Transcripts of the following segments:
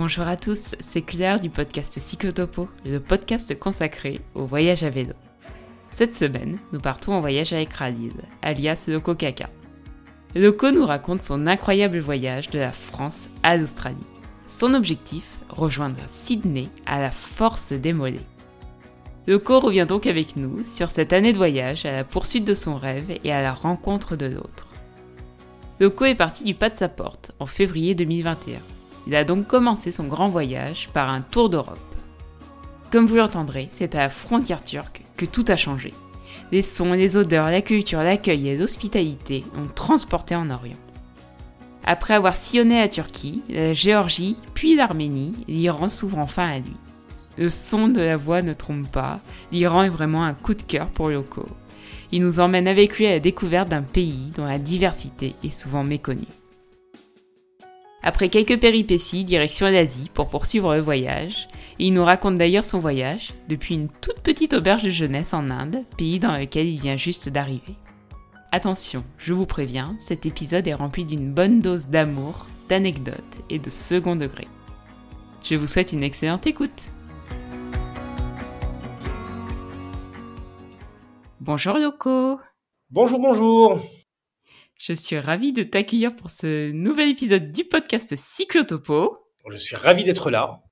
Bonjour à tous, c'est Claire du podcast Cyclotopo, le podcast consacré au voyage à vélo. Cette semaine, nous partons en voyage avec Khalid, alias Loco Kaka. Loco nous raconte son incroyable voyage de la France à l'Australie. Son objectif, rejoindre Sydney à la force des mollets. Loco revient donc avec nous sur cette année de voyage à la poursuite de son rêve et à la rencontre de l'autre. Loco est parti du pas de sa porte en février 2021. Il a donc commencé son grand voyage par un tour d'Europe. Comme vous l'entendrez, c'est à la frontière turque que tout a changé. Les sons, les odeurs, la culture, l'accueil et l'hospitalité ont transporté en Orient. Après avoir sillonné la Turquie, la Géorgie, puis l'Arménie, l'Iran s'ouvre enfin à lui. Le son de la voix ne trompe pas, l'Iran est vraiment un coup de cœur pour Loco. Il nous emmène avec lui à la découverte d'un pays dont la diversité est souvent méconnue. Après quelques péripéties, direction l'Asie pour poursuivre le voyage, il nous raconte d'ailleurs son voyage depuis une toute petite auberge de jeunesse en Inde, pays dans lequel il vient juste d'arriver. Attention, je vous préviens, cet épisode est rempli d'une bonne dose d'amour, d'anecdotes et de second degré. Je vous souhaite une excellente écoute. Bonjour Loco Bonjour, bonjour Je suis ravie de t'accueillir pour ce nouvel épisode du podcast Cyclotopo. Je suis ravi d'être là.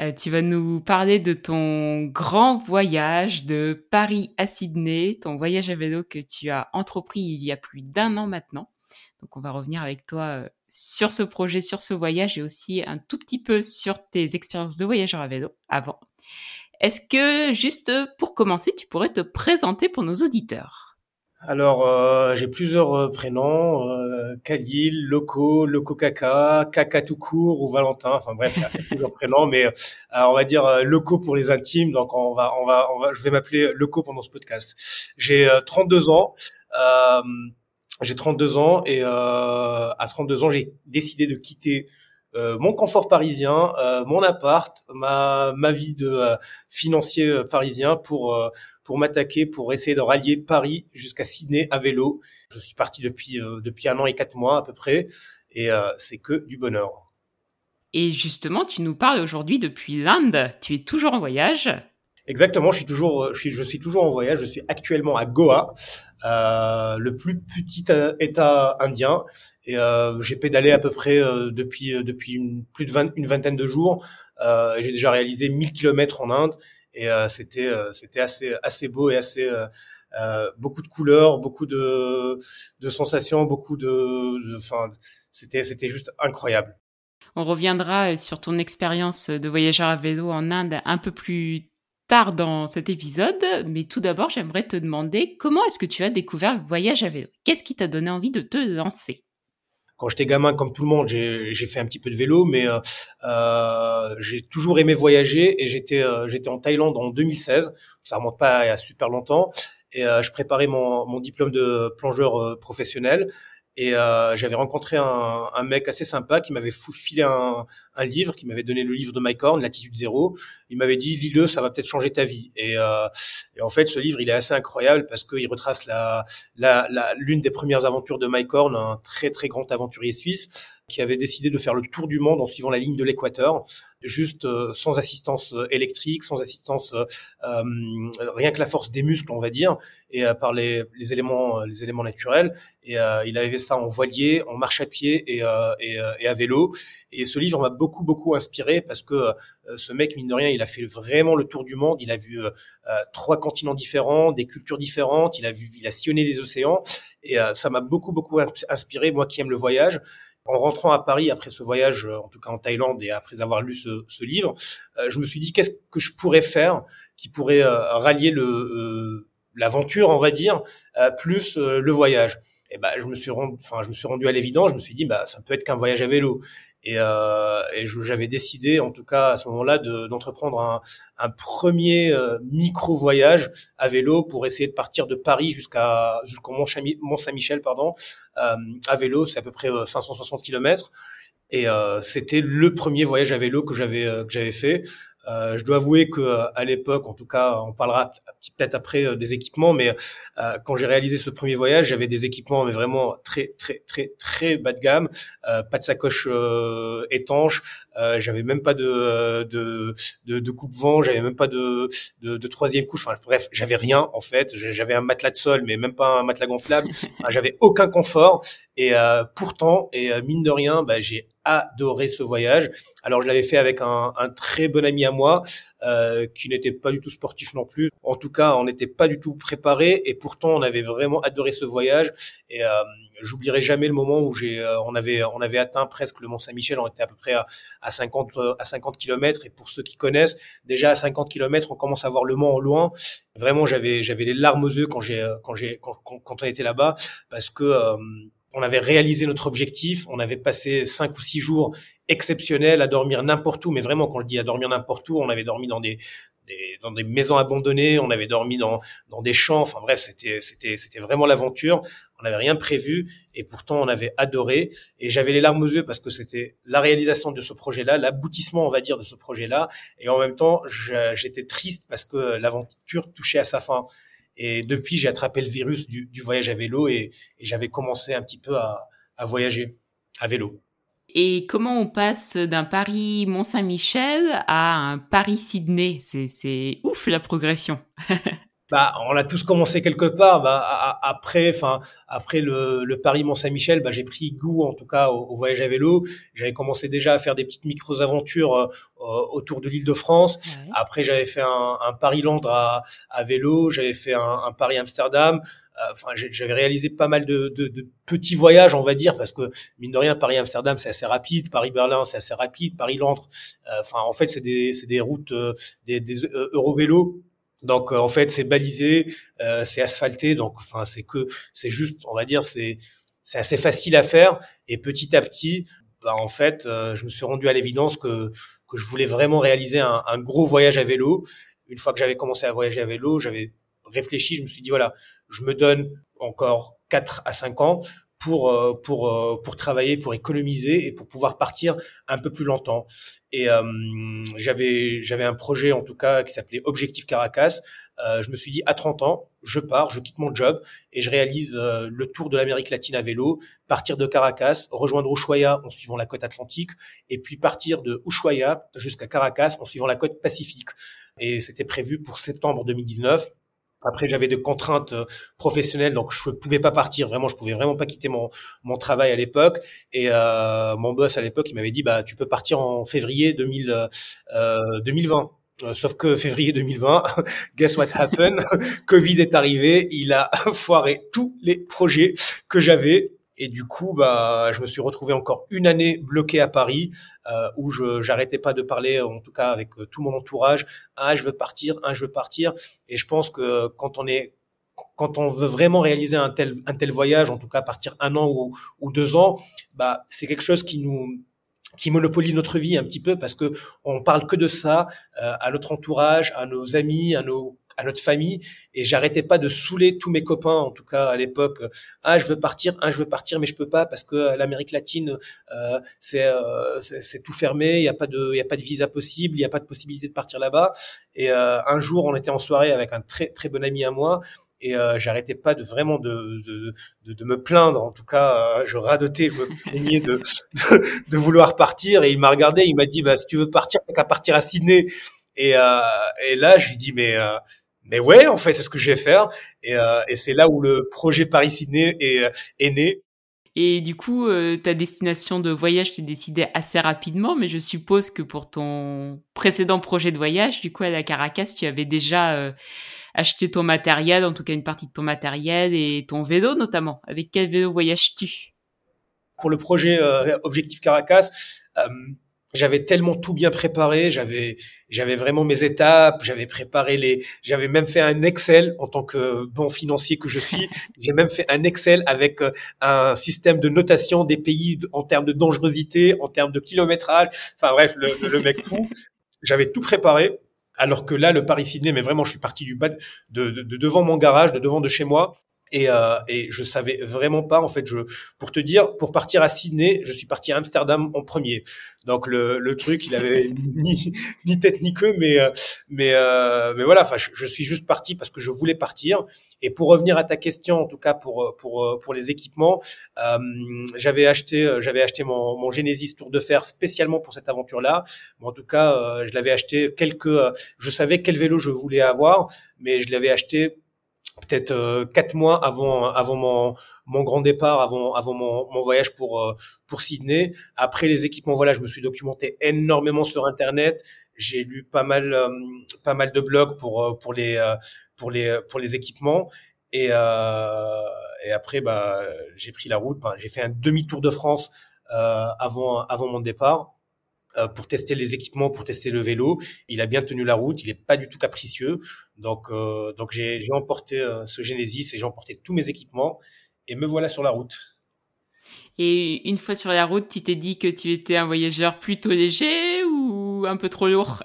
Euh, tu vas nous parler de ton grand voyage de Paris à Sydney, ton voyage à vélo que tu as entrepris il y a plus d'un an maintenant. Donc on va revenir avec toi euh, sur ce projet, sur ce voyage et aussi un tout petit peu sur tes expériences de voyageur à vélo avant. Est-ce que, juste pour commencer, tu pourrais te présenter pour nos auditeurs? Alors, euh, j'ai plusieurs euh, prénoms, euh, Khalil, Loco, Loco Kaka, Kaka tout court ou Valentin, enfin bref, il y a plusieurs prénoms, mais euh, on va dire euh, Loco pour les intimes, donc on va, on va, on va, je vais m'appeler Loco pendant ce podcast. J'ai 32 ans, j'ai 32 ans et à 32 ans, j'ai décidé de quitter euh, mon confort parisien, euh, mon appart, ma, ma vie de euh, financier parisien pour pour m'attaquer, pour essayer de rallier Paris jusqu'à Sydney à vélo. Je suis parti depuis depuis un an et quatre mois à peu près, et c'est que du bonheur. Et justement, tu nous parles aujourd'hui depuis l'Inde. Tu es toujours en voyage. Exactement, je suis toujours, je suis, je suis toujours en voyage. Je suis actuellement à Goa, euh, le plus petit euh, État indien, et euh, j'ai pédalé à peu près euh, depuis euh, depuis une, plus de 20, une vingtaine de jours. j'ai déjà réalisé 1000 kilomètres en Inde, et c'était c'était assez assez beau et assez beaucoup de couleurs, beaucoup de de sensations, beaucoup de, enfin, c'était c'était juste incroyable. On reviendra sur ton expérience de voyageur à vélo en Inde un peu plus tard dans cet épisode, mais tout d'abord, j'aimerais te demander comment est-ce que tu as découvert le voyage à vélo? Qu'est-ce qui t'a donné envie de te lancer? Quand j'étais gamin, comme tout le monde, j'ai fait un petit peu de vélo, mais euh, euh, j'ai toujours aimé voyager et j'étais euh, en Thaïlande en 2016. Ça remonte pas à super longtemps. Et je préparais mon, diplôme de plongeur professionnel et euh, j'avais rencontré un, un, mec assez sympa qui m'avait filé un, un, livre, qui m'avait donné le livre de Mike Horn, Latitude Zéro. Il m'avait dit, lis-le, ça va peut-être changer ta vie. Et, euh, et, en fait, ce livre, il est assez incroyable parce qu'il retrace la, la, la, l'une des premières aventures de Mike Horn, un très très grand aventurier suisse qui avait décidé de faire le tour du monde en suivant la ligne de l'équateur, juste euh, sans assistance euh, électrique, sans assistance, euh, euh, rien que la force des muscles, on va dire, et par les, les, éléments, les éléments naturels. Et il avait fait ça en voilier, en marche à pied et, et, et à vélo. Et ce livre m'a beaucoup beaucoup inspiré parce que ce mec, mine de rien, il a fait vraiment le tour du monde. Il a vu trois continents différents, des cultures différentes. Il a vu, il a sillonné des océans. Et ça m'a beaucoup beaucoup inspiré, moi qui aime le voyage en rentrant à Paris après ce voyage, euh, en tout cas en Thaïlande, et après avoir lu ce, ce livre, euh, je me suis dit qu'est-ce que je pourrais faire qui pourrait euh, rallier le l'aventure, on va dire, plus le voyage? Et ben, je me suis rendu, enfin, je me suis rendu à l'évidence. Je me suis dit, bah, ça peut être qu'un voyage à vélo. Et, euh, et j'avais décidé, en tout cas à ce moment-là, d'entreprendre un, un, premier euh, micro voyage à vélo pour essayer de partir de Paris jusqu'à jusqu'au Mont, Saint-Michel, pardon, euh, à vélo, c'est à peu près 560 euh, km. Et euh, c'était le premier voyage à vélo que j'avais que j'avais fait. Euh, je dois avouer que euh, à l'époque, en tout cas, on parlera peut-être après euh, des équipements, mais quand j'ai réalisé ce premier voyage, j'avais des équipements mais vraiment très très très très bas de gamme, pas de sacoche étanche, Euh, j'avais même pas de de de, de coupe-vent, j'avais même pas de, de, de troisième couche. Enfin bref, j'avais rien en fait. J'avais un matelas de sol, mais même pas un matelas gonflable. Enfin, j'avais aucun confort. Et euh, pourtant, et euh, mine de rien, bah, j'ai adoré ce voyage. Alors je l'avais fait avec un, un, très bon ami à moi euh, qui n'était pas du tout sportif non plus. En tout cas, on n'était pas du tout préparé et pourtant on avait vraiment adoré ce voyage. Et euh, j'oublierai jamais le moment où j'ai, euh, on avait, on avait atteint presque le Mont Saint-Michel. On était à peu près à, à 50 à 50 kilomètres. Et pour ceux qui connaissent, déjà à 50 kilomètres, on commence à voir le Mont au loin. Vraiment, j'avais, j'avais les larmes aux yeux quand j'ai, quand j'ai, quand, quand, on était là-bas parce que euh, on avait réalisé notre objectif, on avait passé cinq ou six jours exceptionnels à dormir n'importe où, mais vraiment quand je dis à dormir n'importe où, on avait dormi dans des, des, dans des maisons abandonnées, on avait dormi dans, dans des champs, enfin bref, c'était c'était c'était vraiment l'aventure. On n'avait rien prévu et pourtant on avait adoré et j'avais les larmes aux yeux parce que c'était la réalisation de ce projet-là, l'aboutissement on va dire de ce projet-là et en même temps j'étais triste parce que l'aventure touchait à sa fin. Et depuis, j'ai attrapé le virus du, du voyage à vélo et, et j'avais commencé un petit peu à, à, voyager à vélo. Et comment on passe d'un Paris Mont-Saint-Michel à un Paris Sydney? C'est ouf la progression. bah, on a tous commencé quelque part. Bah, après, enfin, après le, le Paris Mont Saint-Michel, bah, j'ai pris goût, en tout cas, au, voyage à vélo. J'avais commencé déjà à faire des petites micro aventures euh, autour de l'Île-de-France. Après, j'avais fait un, un Paris-Londres à, à, vélo. J'avais fait un, un Paris-Amsterdam. Euh, enfin, j'avais réalisé pas mal de, de, de, petits voyages, on va dire, parce que mine de rien, Paris-Amsterdam, c'est assez rapide. Paris-Berlin, c'est assez rapide. Paris-Londres, euh, enfin, en fait, c'est des, des routes, des, des Eurovélos donc euh, en fait c'est balisé, euh, c'est asphalté, donc enfin c'est que c'est juste, on va dire c'est c'est assez facile à faire et petit à petit, bah, en fait euh, je me suis rendu à l'évidence que que je voulais vraiment réaliser un, un, gros voyage à vélo. Une fois que j'avais commencé à voyager à vélo, j'avais réfléchi, je me suis dit voilà, je me donne encore 4 à 5 ans pour euh, pour euh, pour travailler, pour économiser et pour pouvoir partir un peu plus longtemps. Et euh, j'avais j'avais un projet en tout cas qui s'appelait Objectif Caracas. je me suis dit à 30 ans, je pars, je quitte mon job et je réalise le tour de l'Amérique latine à vélo, partir de Caracas, rejoindre Ushuaia en suivant la côte atlantique et puis partir de Ushuaia jusqu'à Caracas en suivant la côte pacifique. Et c'était prévu pour septembre 2019. Après, j'avais des contraintes euh, professionnelles, donc je ne pouvais pas partir. Vraiment, je pouvais vraiment pas quitter mon mon travail à l'époque. Et euh, mon boss à l'époque, il m'avait dit, bah, tu peux partir en février 2000, euh, 2020. Euh, sauf que février 2020, guess what happened? Covid est arrivé, il a foiré tous les projets que j'avais et du coup, bah, je me suis retrouvé encore une année bloqué à Paris, euh, où je j'arrêtais pas de parler, en tout cas avec euh, tout mon entourage. Ah, je veux partir, ah, je veux partir. Et je pense que quand on est quand on veut vraiment réaliser un tel un tel voyage, en tout cas partir un an ou, ou deux ans, bah c'est quelque chose qui nous qui monopolise notre vie un petit peu parce que on parle que de ça euh, à notre entourage, à nos amis, à nos à notre famille et j'arrêtais pas de saouler tous mes copains en tout cas à l'époque. Ah je veux partir ah je veux partir mais je peux pas parce que l'Amérique latine euh, c'est euh, c'est tout fermé il y a pas de il y a pas de visa possible il y a pas de possibilité de partir là-bas. Et euh, un jour on était en soirée avec un très très bon ami à moi et euh, j'arrêtais pas de vraiment de, de, de, de, me plaindre. En tout cas je radotais je me plaignais de, de, de vouloir partir et il m'a regardé il m'a dit bah si tu veux partir t'as qu'à partir à Sydney. Et, euh, et là je lui dis mais mais ouais, en fait, c'est ce que je vais faire. Et, euh, et c'est là où le projet Paris-Sydney est, euh, est né. Et du coup, euh, ta destination de voyage t'es décidée assez rapidement, mais je suppose que pour ton précédent projet de voyage, du coup, à la Caracas, tu avais déjà euh, acheté ton matériel, en tout cas une partie de ton matériel et ton vélo notamment. Avec quel vélo voyages-tu? Pour le projet euh, Objectif Caracas, j'avais tellement tout bien préparé, j'avais j'avais vraiment mes étapes, j'avais préparé les j'avais même fait un Excel en tant que bon financier que je suis, j'ai même fait un Excel avec euh, un système de notation des pays en termes de dangerosité, en termes de kilométrage, enfin bref, le, le mec fou. J'avais tout préparé. Alors que là le Paris Sydney mais vraiment je suis parti du bas de, de, de devant mon garage, de devant de chez moi Et, euh, et je savais vraiment pas en fait je pour te dire pour partir à Sydney je suis parti à Amsterdam en premier. Donc le, le truc il avait ni, ni tête ni queue mais euh, mais euh, mais voilà enfin je, je, suis juste parti parce que je voulais partir. Et pour revenir à ta question en tout cas pour pour pour les équipements euh, j'avais acheté euh, j'avais acheté mon, mon Genesis Tour de Fer spécialement pour cette aventure là en tout cas euh, je l'avais acheté quelques je savais quel vélo je voulais avoir mais je l'avais acheté peut-être euh, quatre mois avant avant mon mon grand départ, avant avant mon, mon voyage pour euh, pour Sydney. Après les équipements, voilà, je me suis documenté énormément sur internet. J'ai lu pas mal euh, pas mal de blogs pour pour les pour les pour les équipements et et après bah j'ai pris la route. j'ai fait un demi-tour de France avant avant mon départ euh, pour tester les équipements, pour tester le vélo. Il a bien tenu la route, il est pas du tout capricieux. Donc, euh, donc j'ai emporté euh, ce Genesis et j'ai emporté tous mes équipements et me voilà sur la route. Et une fois sur la route, tu t'es dit que tu étais un voyageur plutôt léger ou un peu trop lourd?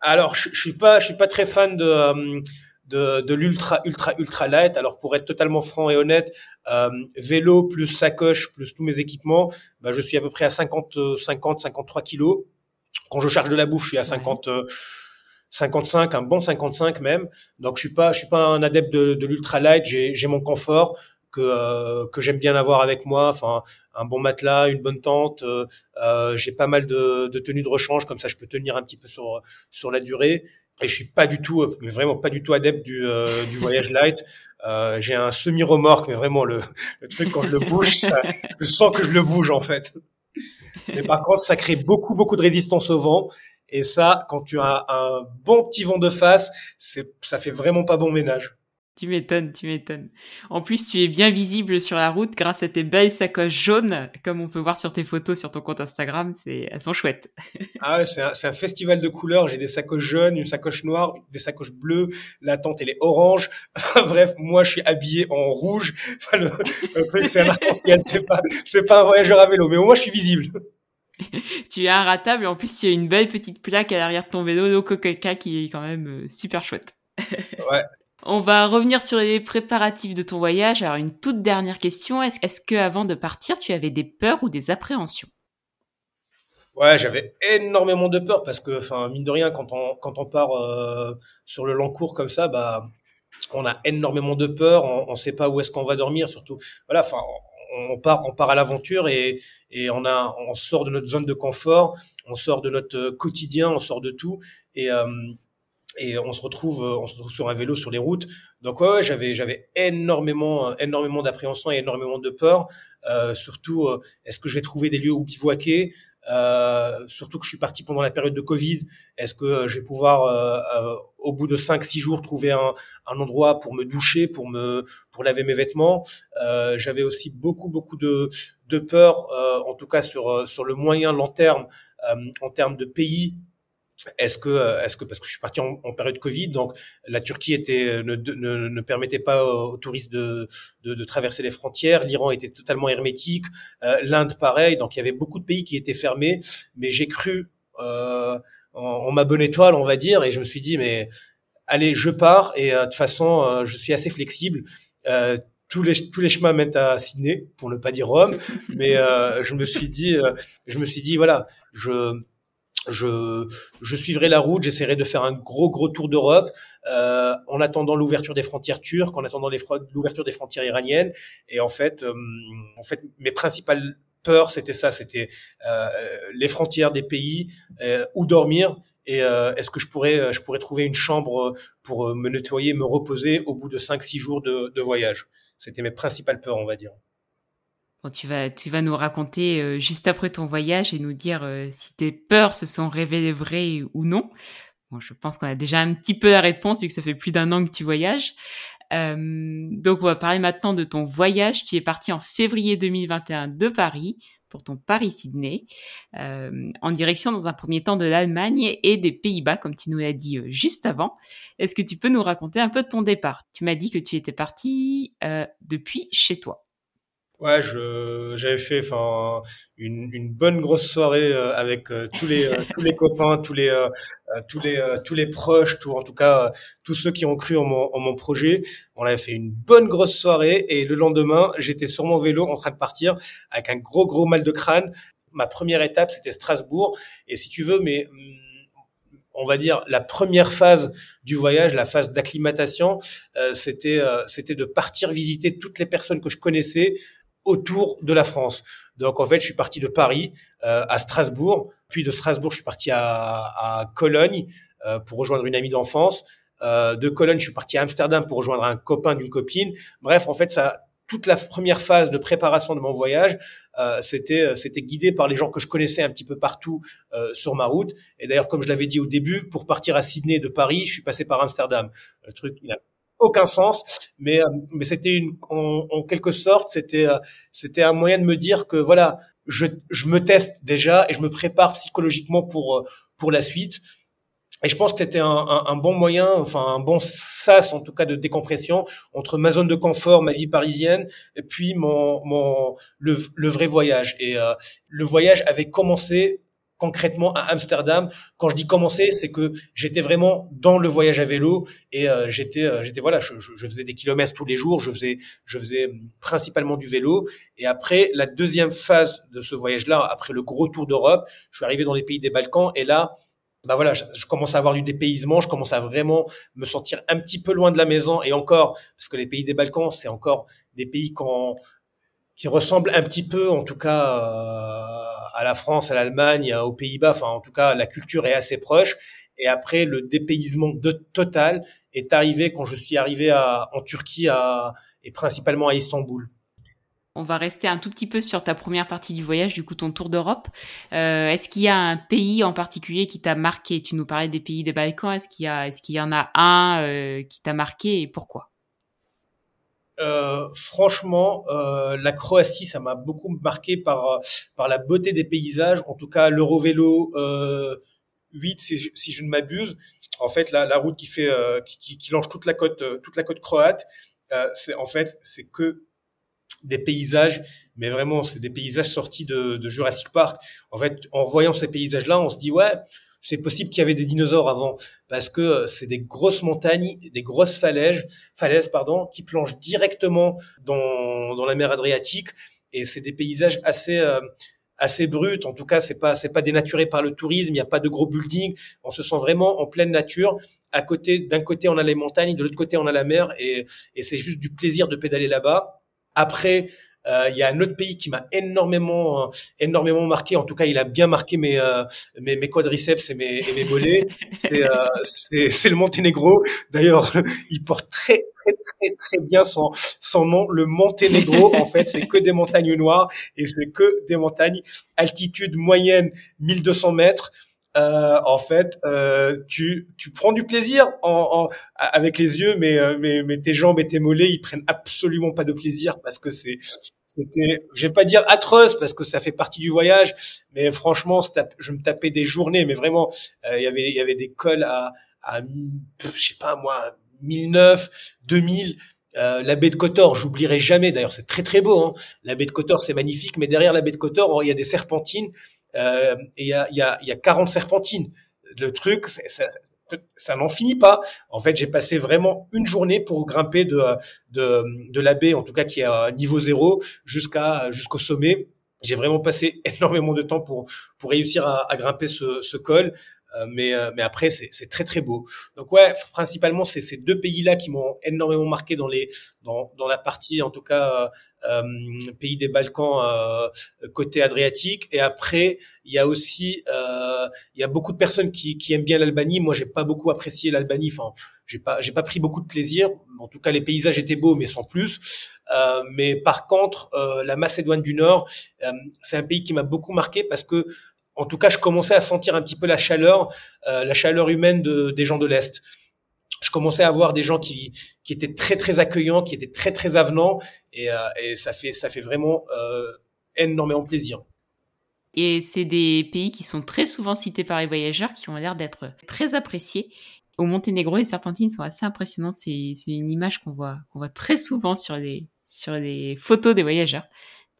Alors, je, je suis pas, je suis pas très fan de de, de l'ultra ultra ultra light. Alors pour être totalement franc et honnête, euh, vélo plus sacoche plus tous mes équipements, bah, je suis à peu près à 50 50 53 kilos. Quand je charge de la bouffe, je suis à 50 55, un bon 55 même. Donc je suis pas je suis pas un adepte de, de l'ultra light. J'ai j'ai mon confort que euh, que j'aime bien avoir avec moi. Enfin, un bon matelas, une bonne tente. Euh, euh j'ai pas mal de, de tenues de rechange, comme ça je peux tenir un petit peu sur sur la durée et je suis pas du tout, mais vraiment pas du tout adepte du, euh, du voyage light. Euh, j'ai un semi-remorque, mais vraiment le, le, truc quand je le bouge, ça, je sens que je le bouge en fait. Mais par contre, ça crée beaucoup beaucoup de résistance au vent. Et ça, quand tu as un bon petit vent de face, c'est ça fait vraiment pas bon ménage. Tu m'étonnes, tu m'étonnes. En plus, tu es bien visible sur la route grâce à tes belles sacoches jaunes, comme on peut voir sur tes photos sur ton compte Instagram. C'est, elles sont chouettes. ah ouais, c'est un, un, festival de couleurs. J'ai des sacoches jaunes, une sacoche noire, des sacoches bleues. La tente, elle est orange. Bref, moi, je suis habillé en rouge. Enfin, c'est un arc-en-ciel. C'est pas, c'est pas un voyageur à vélo, mais au moins, je suis visible. tu es ratable et en plus, tu as une belle petite plaque à l'arrière de ton vélo, Loco Coca, qui est quand même euh, super chouette. ouais, on va revenir sur les préparatifs de ton voyage. Alors une toute dernière question, est-ce, est que avant de partir, tu avais des peurs ou des appréhensions? Ouais, j'avais énormément de peur parce que, enfin, mine de rien, quand on part euh, sur le long cours comme ça, bah, on a énormément de peur. On, ne sait pas où est-ce qu'on va dormir, surtout. Voilà, enfin, on part on part à l'aventure et on sort de notre zone de confort, on sort de notre quotidien, on sort de tout et euh, et on se retrouve on se retrouve sur un vélo sur les routes. Donc ouais, j'avais j'avais énormément énormément d'appréhension et énormément de peur. Euh, surtout euh, est-ce que je vais trouver des lieux où bivouaquer? Euh, surtout que je suis parti pendant la période de Covid. Est-ce que euh, je vais pouvoir euh, au bout de 5 6 jours trouver un, un, endroit pour me doucher pour me pour laver mes vêtements? J'avais aussi beaucoup beaucoup de de peur en tout cas sur sur le moyen long terme en termes de pays est-ce que, euh, est-ce que parce que je suis parti en, période Covid, donc la Turquie était euh, ne, ne, ne permettait pas aux touristes de, de, de traverser les frontières, l'Iran était totalement hermétique, euh, l'Inde pareil, donc il y avait beaucoup de pays qui étaient fermés, mais j'ai cru euh, en, en, ma bonne étoile, on va dire, et je me suis dit mais allez, je pars. Et de toute façon je suis assez flexible. tous les tous les chemins mènent à Sydney, pour ne pas dire Rome, mais je me suis dit, je me suis dit voilà, je je, je suivrai la route, j'essaierai de faire un gros gros tour d'Europe euh, en attendant l'ouverture des frontières turques, en attendant l'ouverture des frontières iraniennes. Et en fait, euh, en fait, mes principales peurs, c'était ça, c'était euh, les frontières des pays, euh, où dormir et euh, est-ce que je pourrais, je pourrais trouver une chambre pour me nettoyer, me reposer au bout de 5-6 jours de, de voyage. C'était mes principales peurs, on va dire. Bon, tu vas, tu vas nous raconter euh, juste après ton voyage et nous dire euh, si tes peurs se sont révélées vraies ou non. Bon, je pense qu'on a déjà un petit peu la réponse vu que ça fait plus d'un an que tu voyages. Euh, donc, on va parler maintenant de ton voyage. Tu es parti en février 2021 de Paris pour ton Paris-Sydney, en direction dans un premier temps de l'Allemagne et des Pays-Bas, comme tu nous l'as dit juste avant. Est-ce que tu peux nous raconter un peu de ton départ? Tu m'as dit que tu étais parti depuis chez toi. Ouais, je j'avais fait enfin une, une bonne grosse soirée euh, avec euh, tous les euh, tous les copains, tous les tous les tous les proches, tout en tout cas tous ceux qui ont cru en mon en mon projet. On avait fait une bonne grosse soirée et le lendemain, j'étais sur mon vélo en train de partir avec un gros gros mal de crâne. Ma première étape, c'était Strasbourg et si tu veux mais on va dire la première phase du voyage, la phase d'acclimatation, c'était c'était de partir visiter toutes les personnes que je connaissais autour de la France. Donc en fait, je suis parti de Paris euh, à Strasbourg, puis de Strasbourg, je suis parti à, à Cologne euh, pour rejoindre une amie d'enfance. Euh, de Cologne, je suis parti à Amsterdam pour rejoindre un copain d'une copine. Bref, en fait, ça toute la première phase de préparation de mon voyage, euh, c'était euh, c'était guidé par les gens que je connaissais un petit peu partout euh, sur ma route. Et d'ailleurs, comme je l'avais dit au début, pour partir à Sydney de Paris, je suis passé par Amsterdam. Le truc, il a aucun sens, mais euh, mais c'était une en, en, quelque sorte c'était euh, c'était un moyen de me dire que voilà je je me teste déjà et je me prépare psychologiquement pour euh, pour la suite. Et je pense que c'était un, un, un, bon moyen, enfin un bon sas en tout cas de décompression entre ma zone de confort, ma vie parisienne, et puis mon, mon le, le vrai voyage. Et euh, le voyage avait commencé concrètement à Amsterdam. Quand je dis commencer, c'est que j'étais vraiment dans le voyage à vélo et euh, j'étais, euh, j'étais voilà, je, je, faisais des kilomètres tous les jours. Je faisais, je faisais hum, principalement du vélo. Et après la deuxième phase de ce voyage-là, après le gros tour d'Europe, je suis arrivé dans les pays des Balkans et là. Bah voilà, je, je, commence à avoir du dépaysement, je commence à vraiment me sentir un petit peu loin de la maison et encore, parce que les pays des Balkans, c'est encore des pays quand, qui ressemblent un petit peu, en tout cas, euh, à la France, à l'Allemagne, aux Pays-Bas. Enfin, en tout cas, la culture est assez proche. Et après, le dépaysement de, total est arrivé quand je suis arrivé à, en Turquie à, et principalement à Istanbul. On va rester un tout petit peu sur ta première partie du voyage, du coup ton tour d'Europe. Euh, est-ce qu'il y a un pays en particulier qui t'a marqué? Tu nous parlais des pays des Balkans. Est-ce qu'il y est-ce y en a un euh, qui t'a marqué et pourquoi? Euh, franchement, euh, la Croatie, ça m'a beaucoup marqué par par la beauté des paysages. En tout cas, l'Eurovélo euh, 8, si, si, je ne m'abuse. En fait, la, la route qui fait euh, qui, qui, longe toute la côte euh, toute la côte croate, c'est en fait c'est que des paysages, mais vraiment c'est des paysages sortis de, de Jurassic Park. En fait, en voyant ces paysages-là, on se dit ouais c'est possible qu'il y avait des dinosaures avant parce que euh, c'est des grosses montagnes, des grosses falaises, falaises pardon, qui plongent directement dans, dans la mer Adriatique et c'est des paysages assez euh, assez bruts. En tout cas, c'est pas c'est pas dénaturé par le tourisme. Il n'y a pas de gros buildings. On se sent vraiment en pleine nature. À côté, d'un côté, on a les montagnes, de l'autre côté, on a la mer et, et c'est juste du plaisir de pédaler là-bas. Après, il y a un autre pays qui m'a énormément, euh, énormément marqué. En tout cas, il a bien marqué mes, euh, mes, mes, quadriceps et mes, et mes mollets. C'est, c'est, le Monténégro. D'ailleurs, il porte très, très, très, très bien son, son nom. Le Monténégro, en fait, c'est que des montagnes noires et c'est que des montagnes altitude moyenne 1200 mètres. Euh, en fait, euh, tu, tu prends du plaisir en, en, avec les yeux, mais, mais, mais tes jambes et tes mollets, ils prennent absolument pas de plaisir parce que c'est c'était, je vais pas dire atroce parce que ça fait partie du voyage, mais franchement, je me tapais des journées, mais vraiment, euh, il y avait, il y avait des cols à, à, je sais pas moi, 1009, 2000. Euh, la baie de Kotor, j'oublierai jamais. D'ailleurs, c'est très très beau. Hein. La baie de Kotor, c'est magnifique, mais derrière la baie de Kotor, il y a des serpentines euh, et il y a, y, a, y a 40 serpentines. Le truc, ça, ça n'en finit pas. En fait, j'ai passé vraiment une journée pour grimper de, de, de la baie, en tout cas qui est à niveau zéro, jusqu'au sommet. J'ai vraiment passé énormément de temps pour pour réussir à, à grimper ce, ce col. Euh, mais euh, mais après c'est très très beau. Donc ouais, principalement c'est ces deux pays-là qui m'ont énormément marqué dans les dans dans la partie en tout cas euh, pays des Balkans euh, côté adriatique. Et après il y a aussi euh, il y a beaucoup de personnes qui qui aiment bien l'Albanie. Moi j'ai pas beaucoup apprécié l'Albanie. Enfin j'ai pas j'ai pas pris beaucoup de plaisir. En tout cas les paysages étaient beaux mais sans plus. Euh, mais par contre, euh, la Macédoine du Nord, euh, c'est un pays qui m'a beaucoup marqué parce que en tout cas, je commençais à sentir un petit peu la chaleur, euh, la chaleur humaine de, des gens de l'Est. Je commençais à voir des gens qui, qui étaient très très accueillants, qui étaient très très avenants, et, euh, et ça fait ça fait vraiment euh, énormément plaisir. Et c'est des pays qui sont très souvent cités par les voyageurs, qui ont l'air d'être très appréciés. Au Monténégro, les serpentines sont assez impressionnantes. C'est une image qu'on voit qu'on voit très souvent sur les sur les photos des voyageurs.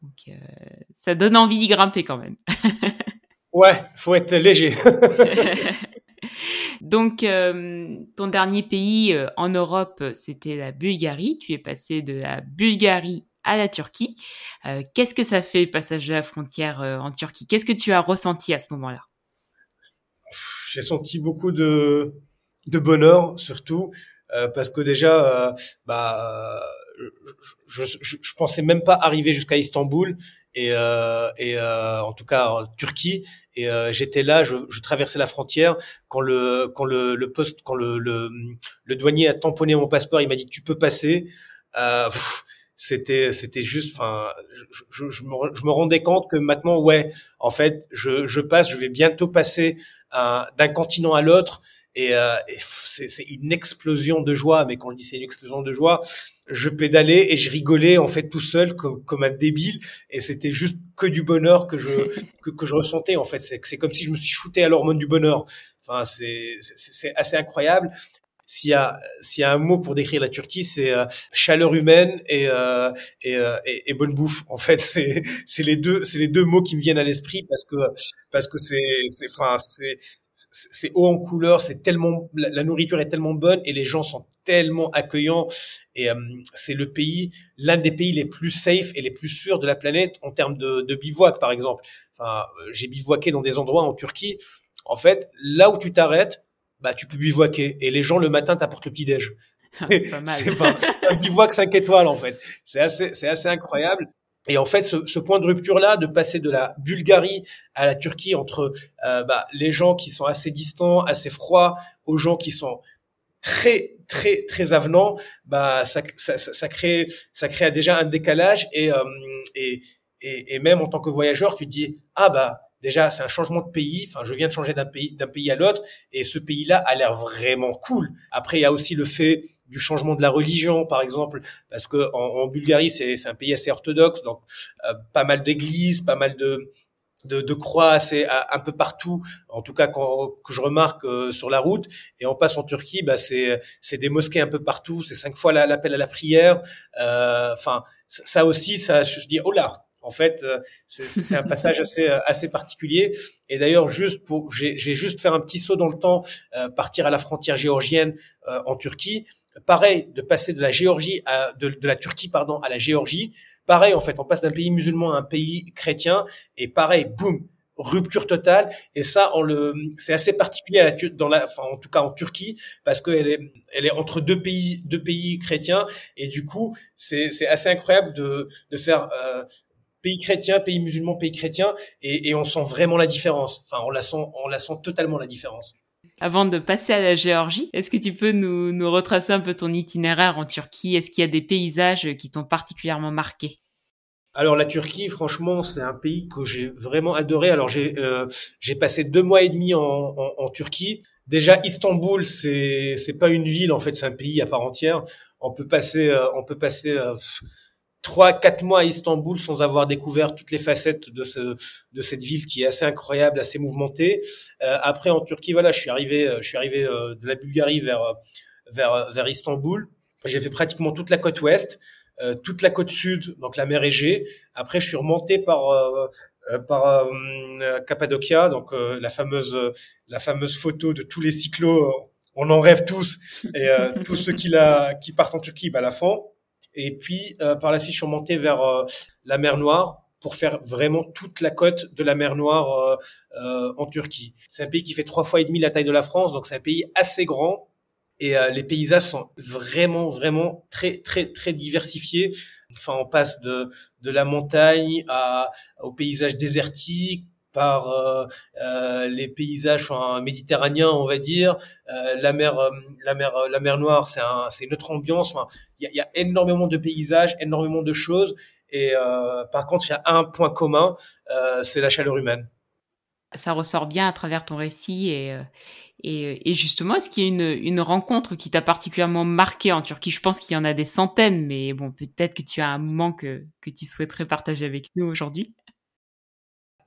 Donc, ça donne envie d'y grimper quand même. ouais, faut être léger. Donc, euh, ton dernier pays euh, en Europe, c'était la Bulgarie. Tu es passé de la Bulgarie à la Turquie. Euh, qu'est-ce que ça fait, passage de la frontière en Turquie? Qu'est-ce que tu as ressenti à ce moment-là? J'ai senti beaucoup de, de bonheur, surtout, parce que déjà, bah, je, je, je, pensais même pas arriver jusqu'à Istanbul et, euh, et euh, en tout cas en Turquie. Et euh, j'étais là, je, je, traversais la frontière quand le quand le, le poste, quand le, le, le douanier a tamponné mon passeport, il m'a dit tu peux passer. Euh, c'était c'était juste enfin je, je, me, je me rendais compte que maintenant ouais en fait je, je passe je vais bientôt passer d'un continent à l'autre et, euh, c'est une explosion de joie. Mais quand je dis c'est une explosion de joie, je pédalais et je rigolais en fait tout seul comme, comme un débile. Et c'était juste que du bonheur que je que, que je ressentais en fait. C'est c'est comme si je me suis shooté à l'hormone du bonheur. Enfin c'est c'est assez incroyable. S'il y a s'il y a un mot pour décrire la Turquie, c'est euh, chaleur humaine et, euh, et, euh, et, et bonne bouffe. En fait, c'est c'est les deux c'est les deux mots qui me viennent à l'esprit parce que parce que c'est c'est enfin c'est c'est haut en couleur, c'est tellement la, nourriture est tellement bonne et les gens sont tellement accueillants et euh, c'est le pays l'un des pays les plus safe et les plus sûrs de la planète en termes de, de bivouac par exemple. Enfin, euh, j'ai bivouaqué dans des endroits en Turquie. En fait, là où tu t'arrêtes, bah tu peux bivouaquer et les gens le matin t'apportent le petit déj. c'est un bivouac 5 étoiles en fait. C'est assez c'est assez incroyable. Et en fait, ce, ce point de rupture-là, de passer de la Bulgarie à la Turquie, entre euh, bah, les gens qui sont assez distants, assez froids, aux gens qui sont très très très avenants, bah ça, ça, ça, crée ça crée déjà un décalage et, euh, et, et même en tant que voyageur, tu dis ah bah déjà c'est un changement de pays. Enfin, je viens de changer d'un pays d'un pays à l'autre et ce pays-là a l'air vraiment cool. Après, il y a aussi le fait du changement de la religion, par exemple, parce que en, en Bulgarie c'est c'est un pays assez orthodoxe, donc euh, pas mal d'églises, pas mal de de, de croix assez un peu partout, en tout cas quand, que je remarque euh, sur la route. Et on passe en Turquie, bah c'est c'est des mosquées un peu partout, c'est cinq fois l'appel à la prière. Euh, enfin, ça aussi, ça, je dis oh là, en fait, euh, c'est un passage assez euh, assez particulier. Et d'ailleurs, juste pour, j'ai juste faire un petit saut dans le temps, euh, partir à la frontière géorgienne en Turquie. Pareil, de passer de la Géorgie à de, de, la Turquie pardon à la Géorgie. Pareil, en fait, on passe d'un pays musulman à un pays chrétien. Et pareil, boum, rupture totale et ça on le c'est assez particulier à la, dans la enfin en tout cas en Turquie parce qu'elle est elle est entre deux pays deux pays chrétiens et du coup c'est c'est assez incroyable de de faire euh, pays chrétien, pays musulman, pays chrétien, et, et, on sent vraiment la différence. Enfin, on la sent, on la sent totalement la différence. Avant de passer à la Géorgie, est-ce que tu peux nous, nous retracer un peu ton itinéraire en Turquie? Est-ce qu'il y a des paysages qui t'ont particulièrement marqué? Alors la Turquie, franchement, c'est un pays que j'ai vraiment adoré. Alors j'ai euh, j'ai passé deux mois et demi en, en, en Turquie. Déjà Istanbul, c'est c'est pas une ville en fait, c'est un pays à part entière. On peut passer euh, on peut passer euh, trois, quatre mois à Istanbul sans avoir découvert toutes les facettes de ce, de cette ville qui est assez incroyable, assez mouvementée. Euh, après, en Turquie, voilà, je suis arrivé, euh, je suis arrivé euh, de la Bulgarie vers, vers, vers Istanbul. J'ai fait pratiquement toute la côte ouest, toute la côte sud, donc la mer Égée. Après, je suis remonté par, par Cappadocia, donc la fameuse, la fameuse photo de tous les cyclos. on en rêve tous, et tous ceux qui la, qui partent en Turquie, bah la font. Et puis euh, par la suite, je suis remonté vers euh, la mer Noire pour faire vraiment toute la côte de la mer Noire euh, en Turquie. C'est un pays qui fait trois fois et demi la taille de la France, donc c'est un pays assez grand et les paysages sont vraiment vraiment très très très diversifiés. Enfin, on passe de de la montagne à au paysage désertique par euh, euh, les paysages enfin, méditerranéens, on va dire. Euh, la mer, la mer, la mer Noire, c'est un, c'est une autre ambiance. Enfin, il y a, énormément de paysages, énormément de choses. Et par contre, il y a un point commun, c'est la chaleur humaine. Ça ressort bien à travers ton récit et, et, et justement, est-ce qu'il y a une, une rencontre qui t'a particulièrement marqué en Turquie? Je pense qu'il y en a des centaines, mais bon, peut-être que tu as un moment que, que tu souhaiterais partager avec nous aujourd'hui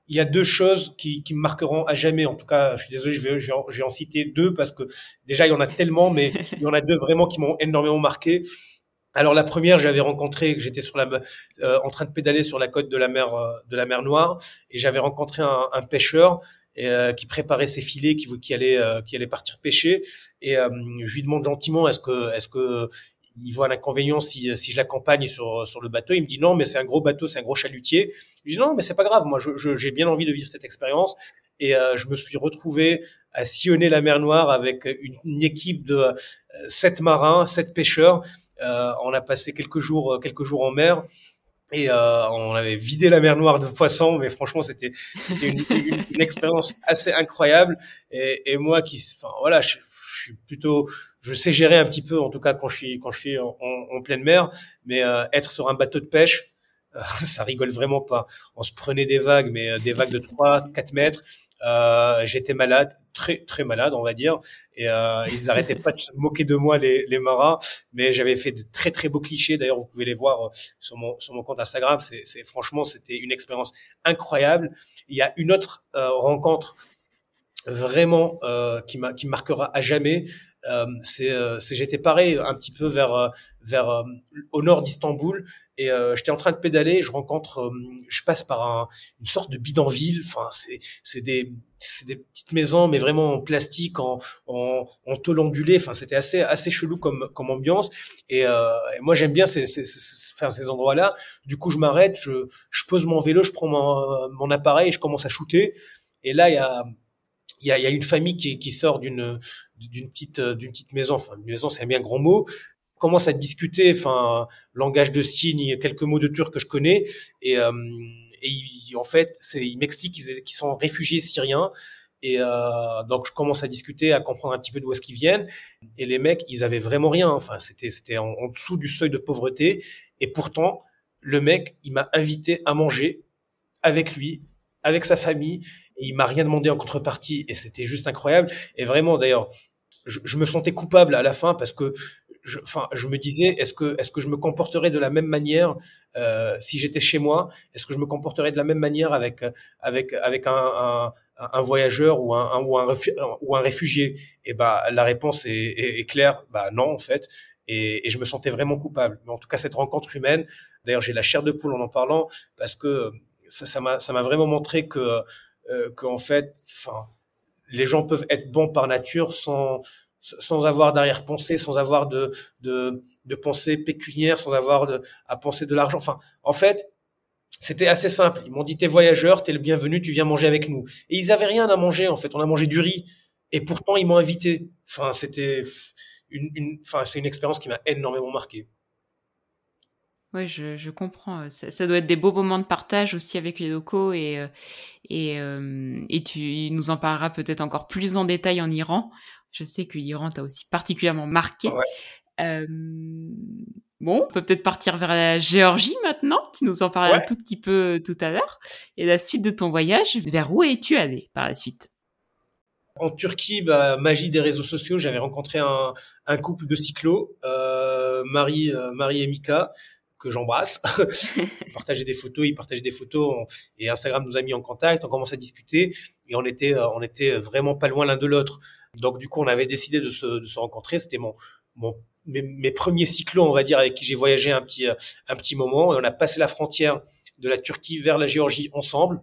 il y a deux choses qui, qui, me marqueront à jamais. En tout cas, je suis désolé, je vais, je vais, en, citer deux parce que déjà il y en a tellement, mais il y en a deux vraiment qui m'ont énormément marqué. Alors la première, j'avais rencontré, j'étais sur la, euh, en train de pédaler sur la côte de la mer euh, de la mer Noire, et j'avais rencontré un, un pêcheur euh, qui préparait ses filets, qui, qui allait qui allait partir pêcher, et je lui demande gentiment, est-ce que est-ce que il voit un inconvénient si, si je l'accompagne sur, sur le bateau. Il me dit non, mais c'est un gros bateau, c'est un gros chalutier. Je dis non, mais c'est pas grave. Moi, j'ai je, j'ai bien envie de vivre cette expérience. Et je me suis retrouvé à sillonner la mer Noire avec une, équipe de sept marins, sept pêcheurs euh, on a passé quelques jours, euh, quelques jours en mer. Et euh, on avait vidé la mer Noire de poissons, mais franchement, c'était une, une, expérience assez incroyable. Et, et moi, qui, enfin voilà, je, je, suis plutôt, je sais gérer un petit peu, en tout cas quand je suis quand je suis en, pleine mer, mais être sur un bateau de pêche, ça rigole vraiment pas. On se prenait des vagues, mais des vagues de 3, 4 mètres. Euh, j'étais malade, très très malade, on va dire, et euh, ils arrêtaient pas de se moquer de moi les, les marins, mais j'avais fait de très très beaux clichés. D'ailleurs, vous pouvez les voir euh, sur mon sur mon compte Instagram. C'est, franchement, c'était une expérience incroyable. Il y a une autre euh, rencontre vraiment euh, qui qui marquera à jamais. Euh, c'est, c'est j'étais pareil un petit peu vers vers au nord d'Istanbul et euh, j'étais en train de pédaler, je rencontre, euh, je passe par un, une sorte de bidonville. Enfin, c'est c'est des c'est des petites maisons, mais vraiment en plastique, en en, en tôle ondulée. Enfin, c'était assez assez chelou comme comme ambiance. Et, euh, et moi, j'aime bien ces, ces, ces, ces endroits-là. Du coup, je m'arrête, je je pose mon vélo, je prends mon mon appareil, et je commence à shooter. Et là, il y a il y a, il y a une famille qui, qui sort d'une d'une petite d'une petite maison. Enfin, une maison, c'est un bien grand mot, commence à discuter, enfin, langage de signes, quelques mots de turc que je connais, et, euh, et en fait, c'est, il m'explique qu'ils, sont réfugiés syriens. Et euh, donc je commence à discuter, à comprendre un petit peu d'où est-ce qu'ils viennent. Et les mecs, ils avaient vraiment rien. Enfin, c'était c'était en, dessous du seuil de pauvreté. Et pourtant, le mec, il m'a invité à manger avec lui, avec sa famille. Et il m'a rien demandé en contrepartie. Et c'était juste incroyable. Et vraiment, d'ailleurs, je, je, me sentais coupable à la fin parce que je, enfin, je me disais, est-ce que, est-ce que je me comporterais de la même manière euh, si j'étais chez moi? Est-ce que je me comporterais de la même manière avec, avec, avec un, un, un voyageur ou un, ou un, ou un réfugié? Et bah, la réponse est, est, claire, bah non en fait. Et, et, je me sentais vraiment coupable. Mais en tout cas, cette rencontre humaine, d'ailleurs, j'ai la chair de poule en en parlant parce que ça m'a, ça m'a vraiment montré que, euh, qu'en fait, enfin, les gens peuvent être bons par nature sans sans avoir d'arrière-pensée, sans avoir de, de, de pensée pécuniaire, sans avoir de, à penser de l'argent. Enfin, en fait, c'était assez simple. Ils m'ont dit, t'es voyageur, t'es le bienvenu, tu viens manger avec nous. Et ils avaient rien à manger, en fait. On a mangé du riz. Et pourtant, ils m'ont invité. Enfin, c'était une, une, enfin, c'est une expérience qui m'a énormément marqué. Oui, je, je comprends. Ça, ça, doit être des beaux moments de partage aussi avec les locaux et, euh, et, euh, et tu nous en parleras peut-être encore plus en détail en Iran. Je sais que l'Iran t'a aussi particulièrement marqué. Ouais. Euh, bon, on peut peut-être partir vers la Géorgie maintenant. Tu nous en parlais ouais. un tout petit peu tout à l'heure. Et la suite de ton voyage, vers où es-tu allé par la suite? En Turquie, bah, magie des réseaux sociaux, j'avais rencontré un, un, couple de cyclos, euh, Marie, euh, Marie et Mika, que j'embrasse. ils partageaient des photos, ils partageaient des photos on, et Instagram nous a mis en contact. On commence à discuter et on était, euh, on était vraiment pas loin l'un de l'autre. Donc du coup, on avait décidé de se, de se rencontrer. C'était mon, mon mes, mes, premiers cyclos, on va dire, avec qui j'ai voyagé un petit, un petit moment. Et on a passé la frontière de la Turquie vers la Géorgie ensemble.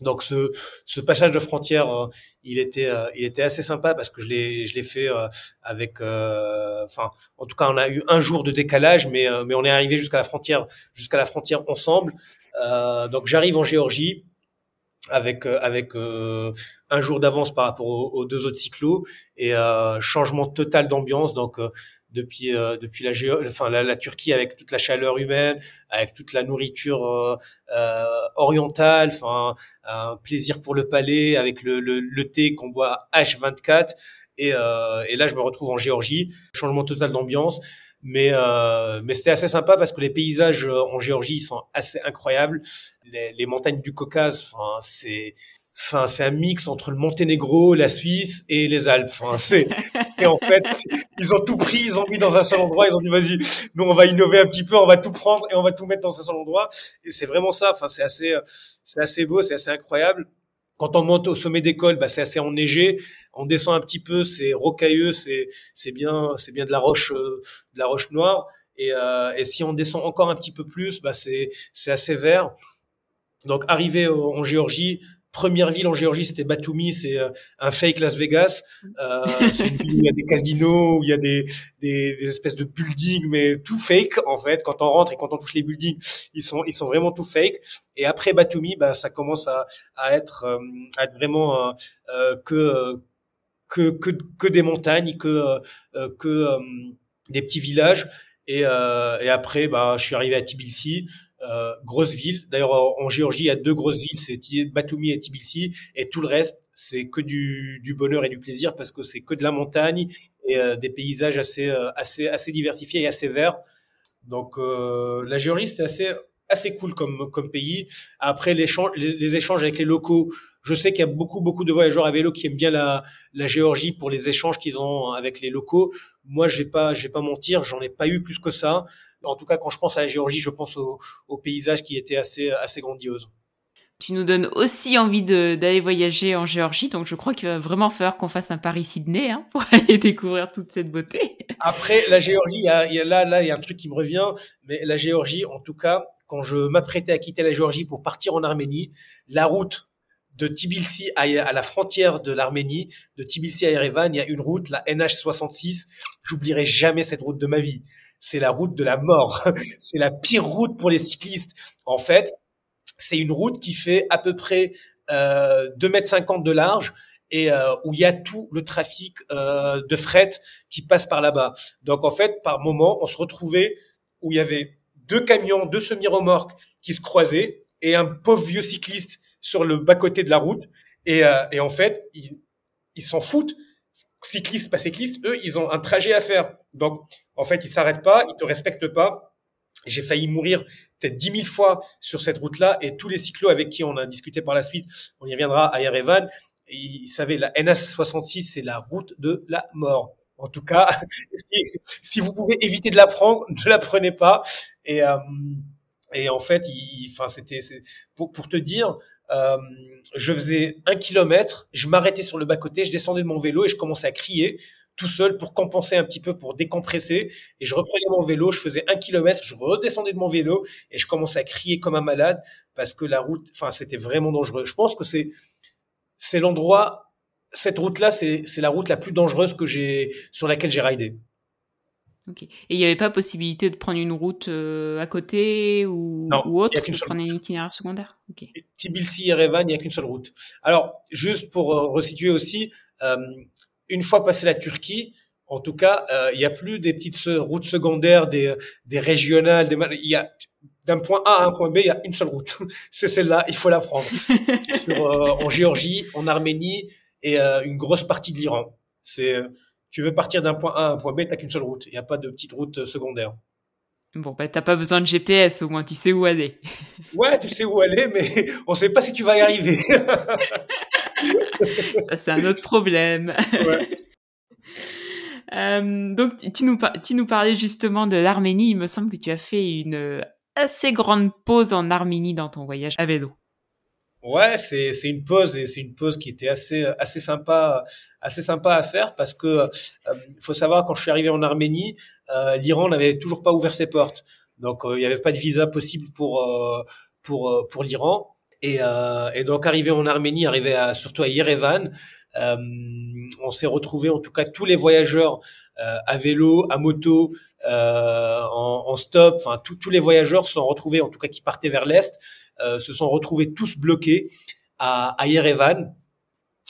Donc ce, ce passage de frontière, euh, il était, euh, il était assez sympa parce que je l'ai, je l'ai fait euh, avec, enfin, en tout cas, on a eu un jour de décalage, mais, mais on est arrivé jusqu'à la frontière, jusqu'à la frontière ensemble. donc j'arrive en Géorgie avec avec un jour d'avance par rapport aux, deux autres cyclos et changement total d'ambiance. Donc depuis euh, depuis la, géo, enfin la, la, Turquie avec toute la chaleur humaine, avec toute la nourriture euh, euh, orientale, enfin un plaisir pour le palais avec le, le, le thé qu'on boit H24 et, euh, et là je me retrouve en Géorgie, changement total d'ambiance. Mais euh, mais c'était assez sympa parce que les paysages en Géorgie sont assez incroyables. Les, les montagnes du Caucase, enfin c'est Enfin, c'est un mix entre le Monténégro, la Suisse et les Alpes. Enfin, c'est, en fait, ils ont tout pris, ils ont mis dans un seul endroit, ils ont dit vas-y, nous on va innover un petit peu, on va tout prendre et on va tout mettre dans un seul endroit. Et c'est vraiment ça. Enfin, c'est assez, c'est assez beau, c'est assez incroyable. Quand on monte au sommet d'école, bah, c'est assez enneigé. On descend un petit peu, c'est rocailleux, c'est, c'est bien, c'est bien de la roche, euh, de la roche noire. Et, et si on descend encore un petit peu plus, bah c'est c'est assez vert. Donc arrivé en Géorgie, première ville en Géorgie, c'était Batumi, c'est euh, un fake Las Vegas. Euh, une ville où il y a des casinos, où il y a des, des, des, espèces de buildings, mais tout fake en fait. Quand on rentre et quand on touche les buildings, ils sont ils sont vraiment tout fake. Et après Batumi, bah ça commence à, à être euh, à être vraiment euh, que, que que que des montagnes, que que des petits villages. Et, et après, bah je suis arrivé à Tbilisi. Euh, grosses villes. D'ailleurs, en Géorgie, il y a deux grosses villes, c'est Batumi et Tbilisi, et tout le reste, c'est que du, du, bonheur et du plaisir parce que c'est que de la montagne et euh, des paysages assez, euh, assez, assez diversifiés et assez verts. Donc, euh, la Géorgie, c'est assez, assez cool comme, comme pays. Après, les, les échanges avec les locaux, je sais qu'il y a beaucoup, beaucoup de voyageurs à vélo qui aiment bien la, la Géorgie pour les échanges qu'ils ont avec les locaux. Moi, je vais pas, je vais pas mentir, j'en ai pas eu plus que ça. En tout cas, quand je pense à la Géorgie, je pense au, au paysage qui était assez, assez grandiose. Tu nous donnes aussi envie d'aller voyager en Géorgie, donc je crois qu'il va vraiment falloir qu'on fasse un Paris-Sydney hein, pour aller découvrir toute cette beauté. Après, la Géorgie, il y a, il y a là, là, il y a un truc qui me revient, mais la Géorgie, en tout cas, quand je m'apprêtais à quitter la Géorgie pour partir en Arménie, la route de Tbilisi à, à la frontière de l'Arménie, de Tbilisi à Erevan, il y a une route, la NH66. J'oublierai jamais cette route de ma vie c'est la route de la mort. c'est la pire route pour les cyclistes. En fait, c'est une route qui fait à peu près euh, 2 mètres 50 de large et euh, où il y a tout le trafic euh, de fret qui passe par là-bas. Donc en fait, par moment, on se retrouvait où il y avait deux camions, deux semi-remorques qui se croisaient et un pauvre vieux cycliste sur le bas-côté de la route. Et, euh, et en fait, ils s'en foutent cyclistes, pas cyclistes, eux, ils ont un trajet à faire. Donc, en fait, ils s'arrêtent pas, ils te respectent pas. J'ai failli mourir peut-être dix mille fois sur cette route-là et tous les cyclos avec qui on a discuté par la suite, on y reviendra à Yerevan, ils savaient la NS66, c'est la route de la mort. En tout cas, si, vous pouvez éviter de la prendre, ne la prenez pas. Et, euh, et en fait, enfin, c'était pour, pour te dire, euh, je faisais un kilomètre, je m'arrêtais sur le bas-côté, je descendais de mon vélo et je commençais à crier tout seul pour compenser un petit peu, pour décompresser. Et je reprenais mon vélo, je faisais un kilomètre, je redescendais de mon vélo et je commençais à crier comme un malade parce que la route, enfin, c'était vraiment dangereux. Je pense que c'est, c'est l'endroit, cette route-là, c'est, c'est la route la plus dangereuse que j'ai, sur laquelle j'ai ridé. Et il n'y avait pas possibilité de prendre une route euh, à côté ou, ou autre pour prendre un itinéraire secondaire? Okay. Tbilisi et Revan, il n'y a qu'une seule route. Alors, juste pour euh, resituer aussi, euh, une fois passé la Turquie, en tout cas, euh, il n'y a plus des petites routes secondaires, des, des régionales, des, il y a d'un point A à un point B, il y a une seule route. C'est celle-là, il faut la prendre. Sur, en Géorgie, en Arménie et une grosse partie de l'Iran. C'est tu veux partir d'un point A à un point B, t'as qu'une seule route. Il n'y a pas de petite route euh, secondaire. Bon, bah, t'as pas besoin de GPS, au moins, tu sais où aller. ouais, tu sais où aller, mais on sait pas si tu vas y arriver. Ça, c'est un autre problème. Ouais. euh, donc, tu nous, tu nous parlais justement de l'Arménie. Il me semble que tu as fait une assez grande pause en Arménie dans ton voyage à vélo. Ouais, c'est c'est une pause et c'est une pause qui était assez assez sympa assez sympa à faire parce que euh, faut savoir quand je suis arrivé en Arménie, euh, l'Iran n'avait toujours pas ouvert ses portes, donc euh, il n'y avait pas de visa possible pour euh, pour pour l'Iran. Et et donc arrivé en Arménie, arrivé à, surtout à Yerevan, on s'est retrouvé en tout cas tous les voyageurs à vélo, à moto, en, en stop, enfin tous les voyageurs se sont retrouvés en tout cas qui partaient vers l'est. euh, se sont retrouvés tous bloqués à, à Yerevan,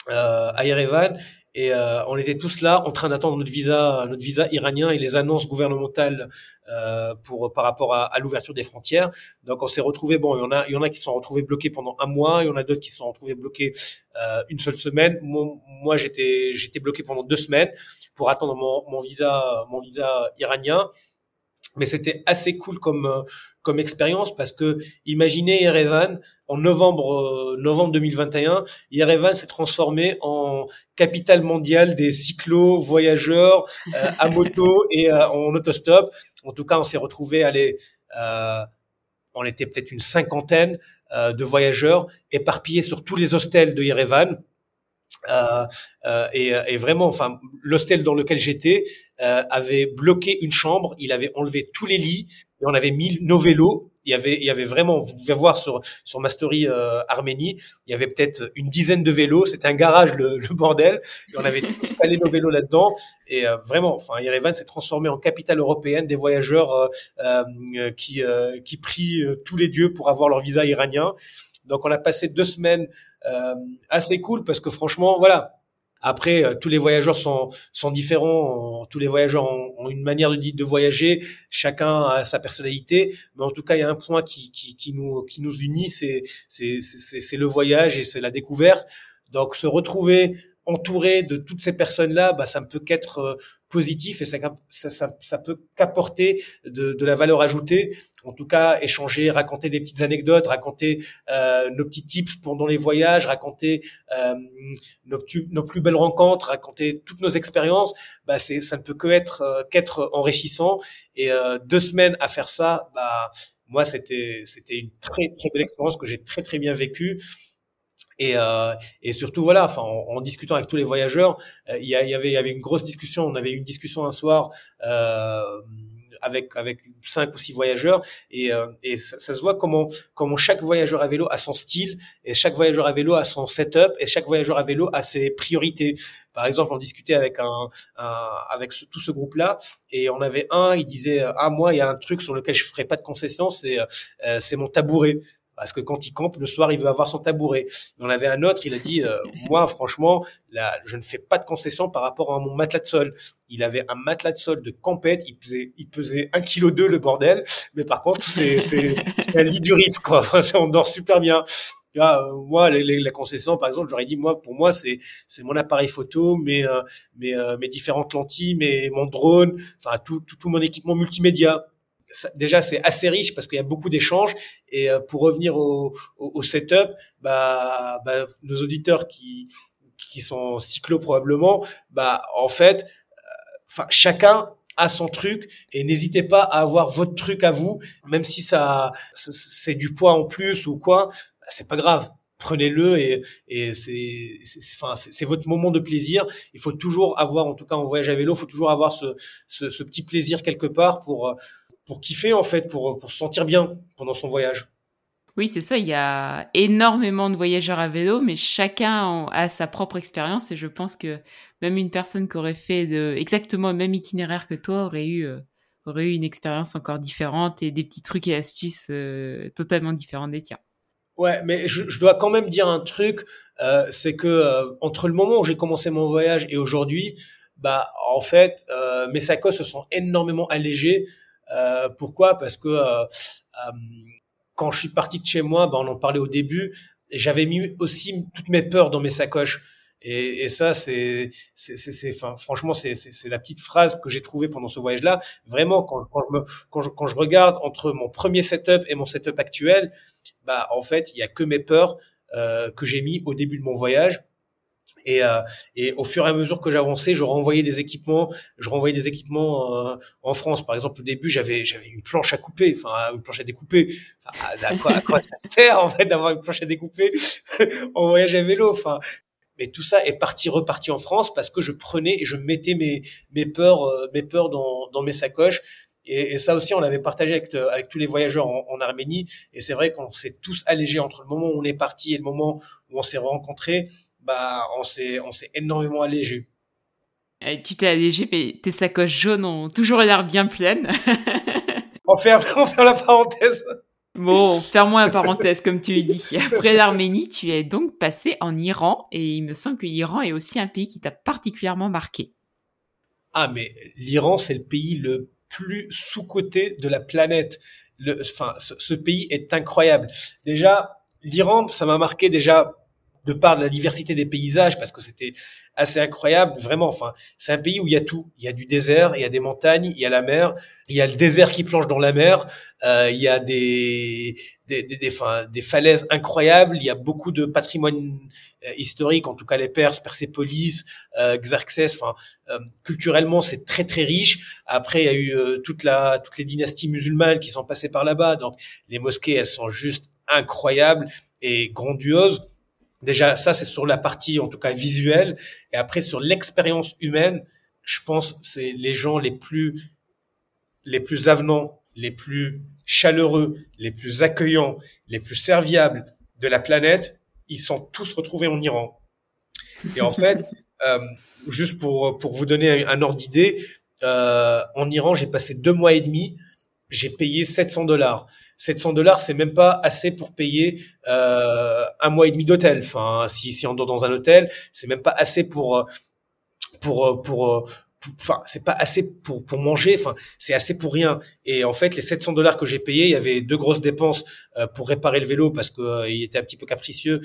euh, à Yerevan, et euh, on était tous là en train d'attendre notre visa, notre visa iranien et les annonces gouvernementales euh, pour par rapport à, à l'ouverture des frontières. Donc on s'est retrouvé bon, il y en a, il y en a qui sont retrouvés bloqués pendant un mois, il y en a d'autres qui sont retrouvés bloqués euh, une seule semaine. Moi, moi j'étais j'étais bloqué pendant deux semaines pour attendre mon, mon visa mon visa iranien mais c'était assez cool comme euh, comme expérience parce que imaginez Yerevan en novembre euh, novembre 2021, Yerevan s'est transformé en capitale mondiale des cyclos voyageurs euh, à moto et en autostop. En tout cas, on s'est retrouvé aller on était peut-être une cinquantaine de voyageurs éparpillés sur tous les hostels de Yerevan Euh, euh, et, et, vraiment, enfin, l'hostel dans lequel j'étais euh, avait bloqué une chambre. Il avait enlevé tous les lits et on avait mis nos vélos. Il y avait, il y avait vraiment, vous pouvez voir sur sur ma story euh, Arménie, il y avait peut-être une dizaine de vélos. C'était un garage le, le, bordel. Et on avait installé nos vélos là-dedans. Et euh, vraiment, enfin, Yerevan s'est transformé en capitale européenne des voyageurs qui qui prient tous les dieux pour avoir leur visa iranien. Donc on a passé deux semaines euh, assez cool parce que franchement, voilà. Après, euh, tous les voyageurs sont, sont différents. Tous les voyageurs ont, une manière de, de voyager. Chacun a sa personnalité. Mais en tout cas, il y a un point qui, qui, qui nous, qui nous unit, c'est, c'est, c'est, le voyage et c'est la découverte. Donc, se retrouver entouré de toutes ces personnes-là, bah, ça ne peut qu'être euh, positif et ça, ça, ça, peut qu'apporter de, de, la valeur ajoutée. En tout cas, échanger, raconter des petites anecdotes, raconter euh, nos petits tips pendant les voyages, raconter euh, nos, plus belles rencontres, raconter toutes nos expériences, bah ça ne peut que être euh, qu'être enrichissant. Et euh, deux semaines à faire ça, bah moi c'était c'était une très très belle expérience que j'ai très très bien vécue. Et, euh, et surtout voilà, enfin en, discutant avec tous les voyageurs, euh, il y, y, avait y avait une grosse discussion. On avait eu une discussion un soir. Euh, avec avec cinq ou six voyageurs et, euh, et ça, se voit comment comment chaque voyageur à vélo a son style et chaque voyageur à vélo a son setup et chaque voyageur à vélo a ses priorités. Par exemple, on discutait avec un, un avec tout ce groupe là et on avait un, il disait ah moi il y a un truc sur lequel je ferai pas de concession, c'est euh, c'est mon tabouret parce que quand il campe le soir, il veut avoir son tabouret. Et on avait un autre, il a dit euh, moi franchement, là, je ne fais pas de concession par rapport à mon matelas de sol. Il avait un matelas de sol de campette, il pesait il pesait un kilo deux le bordel, mais par contre c'est c'est un lit du risque quoi. on dort super bien. Vois, euh, moi, les, les, concessions, par exemple, j'aurais dit, moi, pour moi, c'est c'est mon appareil photo, mes euh, mes, mes différentes lentilles, mes mon drone, enfin tout, tout, tout mon équipement multimédia déjà c'est assez riche parce qu'il y a beaucoup d'échanges. Et euh, pour revenir au, au, setup bah, bah, nos auditeurs qui qui sont cyclo probablement bah en fait euh, enfin chacun a son truc et n'hésitez pas à avoir votre truc à vous même si ça c'est du poids en plus ou quoi bah, c'est pas grave. Prenez-le et, et c'est enfin c'est votre moment de plaisir. Il faut toujours avoir en tout cas en voyage à vélo il faut toujours avoir ce, ce, ce petit plaisir quelque part pour pour kiffer en fait, pour, pour se sentir bien pendant son voyage. Oui, c'est ça. Il y a énormément de voyageurs à vélo, mais chacun a sa propre expérience. Et je pense que même une personne qui aurait fait de, exactement le même itinéraire que toi aurait eu, euh, aurait eu une expérience encore différente et des petits trucs et astuces euh, totalement différents des tiens. Ouais, mais je, je, dois quand même dire un truc, euh, c'est que entre le moment où j'ai commencé mon voyage et aujourd'hui, bah en fait, mes sacoches se sont énormément allégées. Euh, pourquoi? Parce que euh, euh, quand je suis parti de chez moi, bah, on en parlait au début, j'avais mis aussi toutes mes peurs dans mes sacoches. Et, et ça, c'est, c'est, c'est, enfin, franchement, c'est, c'est, la petite phrase que j'ai trouvée pendant ce voyage-là. Vraiment, quand, quand je me, quand je, quand je regarde entre mon premier setup et mon setup actuel, bah, en fait, il y a que mes peurs euh, que j'ai mis au début de mon voyage. Et, euh, et, au fur et à mesure que j'avançais, je renvoyais des équipements, je renvoyais des équements euh, en France. Par exemple, au début, j'avais j'avais une planche à couper, enfin une planche à découper. À quoi, à quoi ça sert en fait d'avoir une planche à découper en voyage à vélo Enfin, mais tout ça est parti reparti en France parce que je prenais et je mettais mes mes peurs euh, mes peurs dans dans mes sacoches. Et, ça aussi, on l'avait partagé avec, avec tous les voyageurs en, en Arménie. Et c'est vrai qu'on s'est tous allégés entre le moment où on est parti et le moment où on s'est rencontrés bah, on s'est, on s'est énormément allégé. Eh, tu t'es allégé, mais tes sacoches jaunes ont toujours l'air bien pleines. on, ferme, on ferme la parenthèse. Bon, ferme-moi la parenthèse, comme tu dis. Après l'Arménie, tu es donc passé en Iran, et il me semble que l'Iran est aussi un pays qui t'a particulièrement marqué. Ah, mais l'Iran, c'est le pays le plus sous-coté de la planète. Le, enfin, ce, ce pays est incroyable. Déjà, l'Iran, ça m'a marqué déjà de par la diversité des paysages, parce que c'était assez incroyable, vraiment. Enfin, c'est un pays où il y a tout. Il y a du désert, il y a des montagnes, il y a la mer, il y a le désert qui plonge dans la mer, euh, il y a des des, des, des, des, falaises incroyables, il y a beaucoup de patrimoine euh, historique, en tout cas les Perses, Persépolis, euh, Xerxès. Enfin, euh, culturellement, c'est très très riche. Après, il y a eu euh, toute la toutes les dynasties musulmanes qui sont passées par là-bas. Donc, les mosquées, elles sont juste incroyables et grandioses Déjà, ça, c'est sur la partie, en tout cas, visuelle. Et après, sur l'expérience humaine, je pense, c'est les gens les plus, les plus avenants, les plus chaleureux, les plus accueillants, les plus serviables de la planète, ils sont tous retrouvés en Iran. Et en fait, euh, juste pour, pour vous donner un, ordre d'idée, euh, en Iran, j'ai passé deux mois et demi, j'ai payé 700 dollars. 700 dollars, c'est même pas assez pour payer euh, un mois et demi d'hôtel. Enfin, si, si on dort dans un hôtel, c'est même pas assez pour pour pour enfin c'est pas assez pour pour manger enfin c'est assez pour rien et en fait les 700 dollars que j'ai payés il y avait deux grosses dépenses euh, pour réparer le vélo parce que euh, il était un petit peu capricieux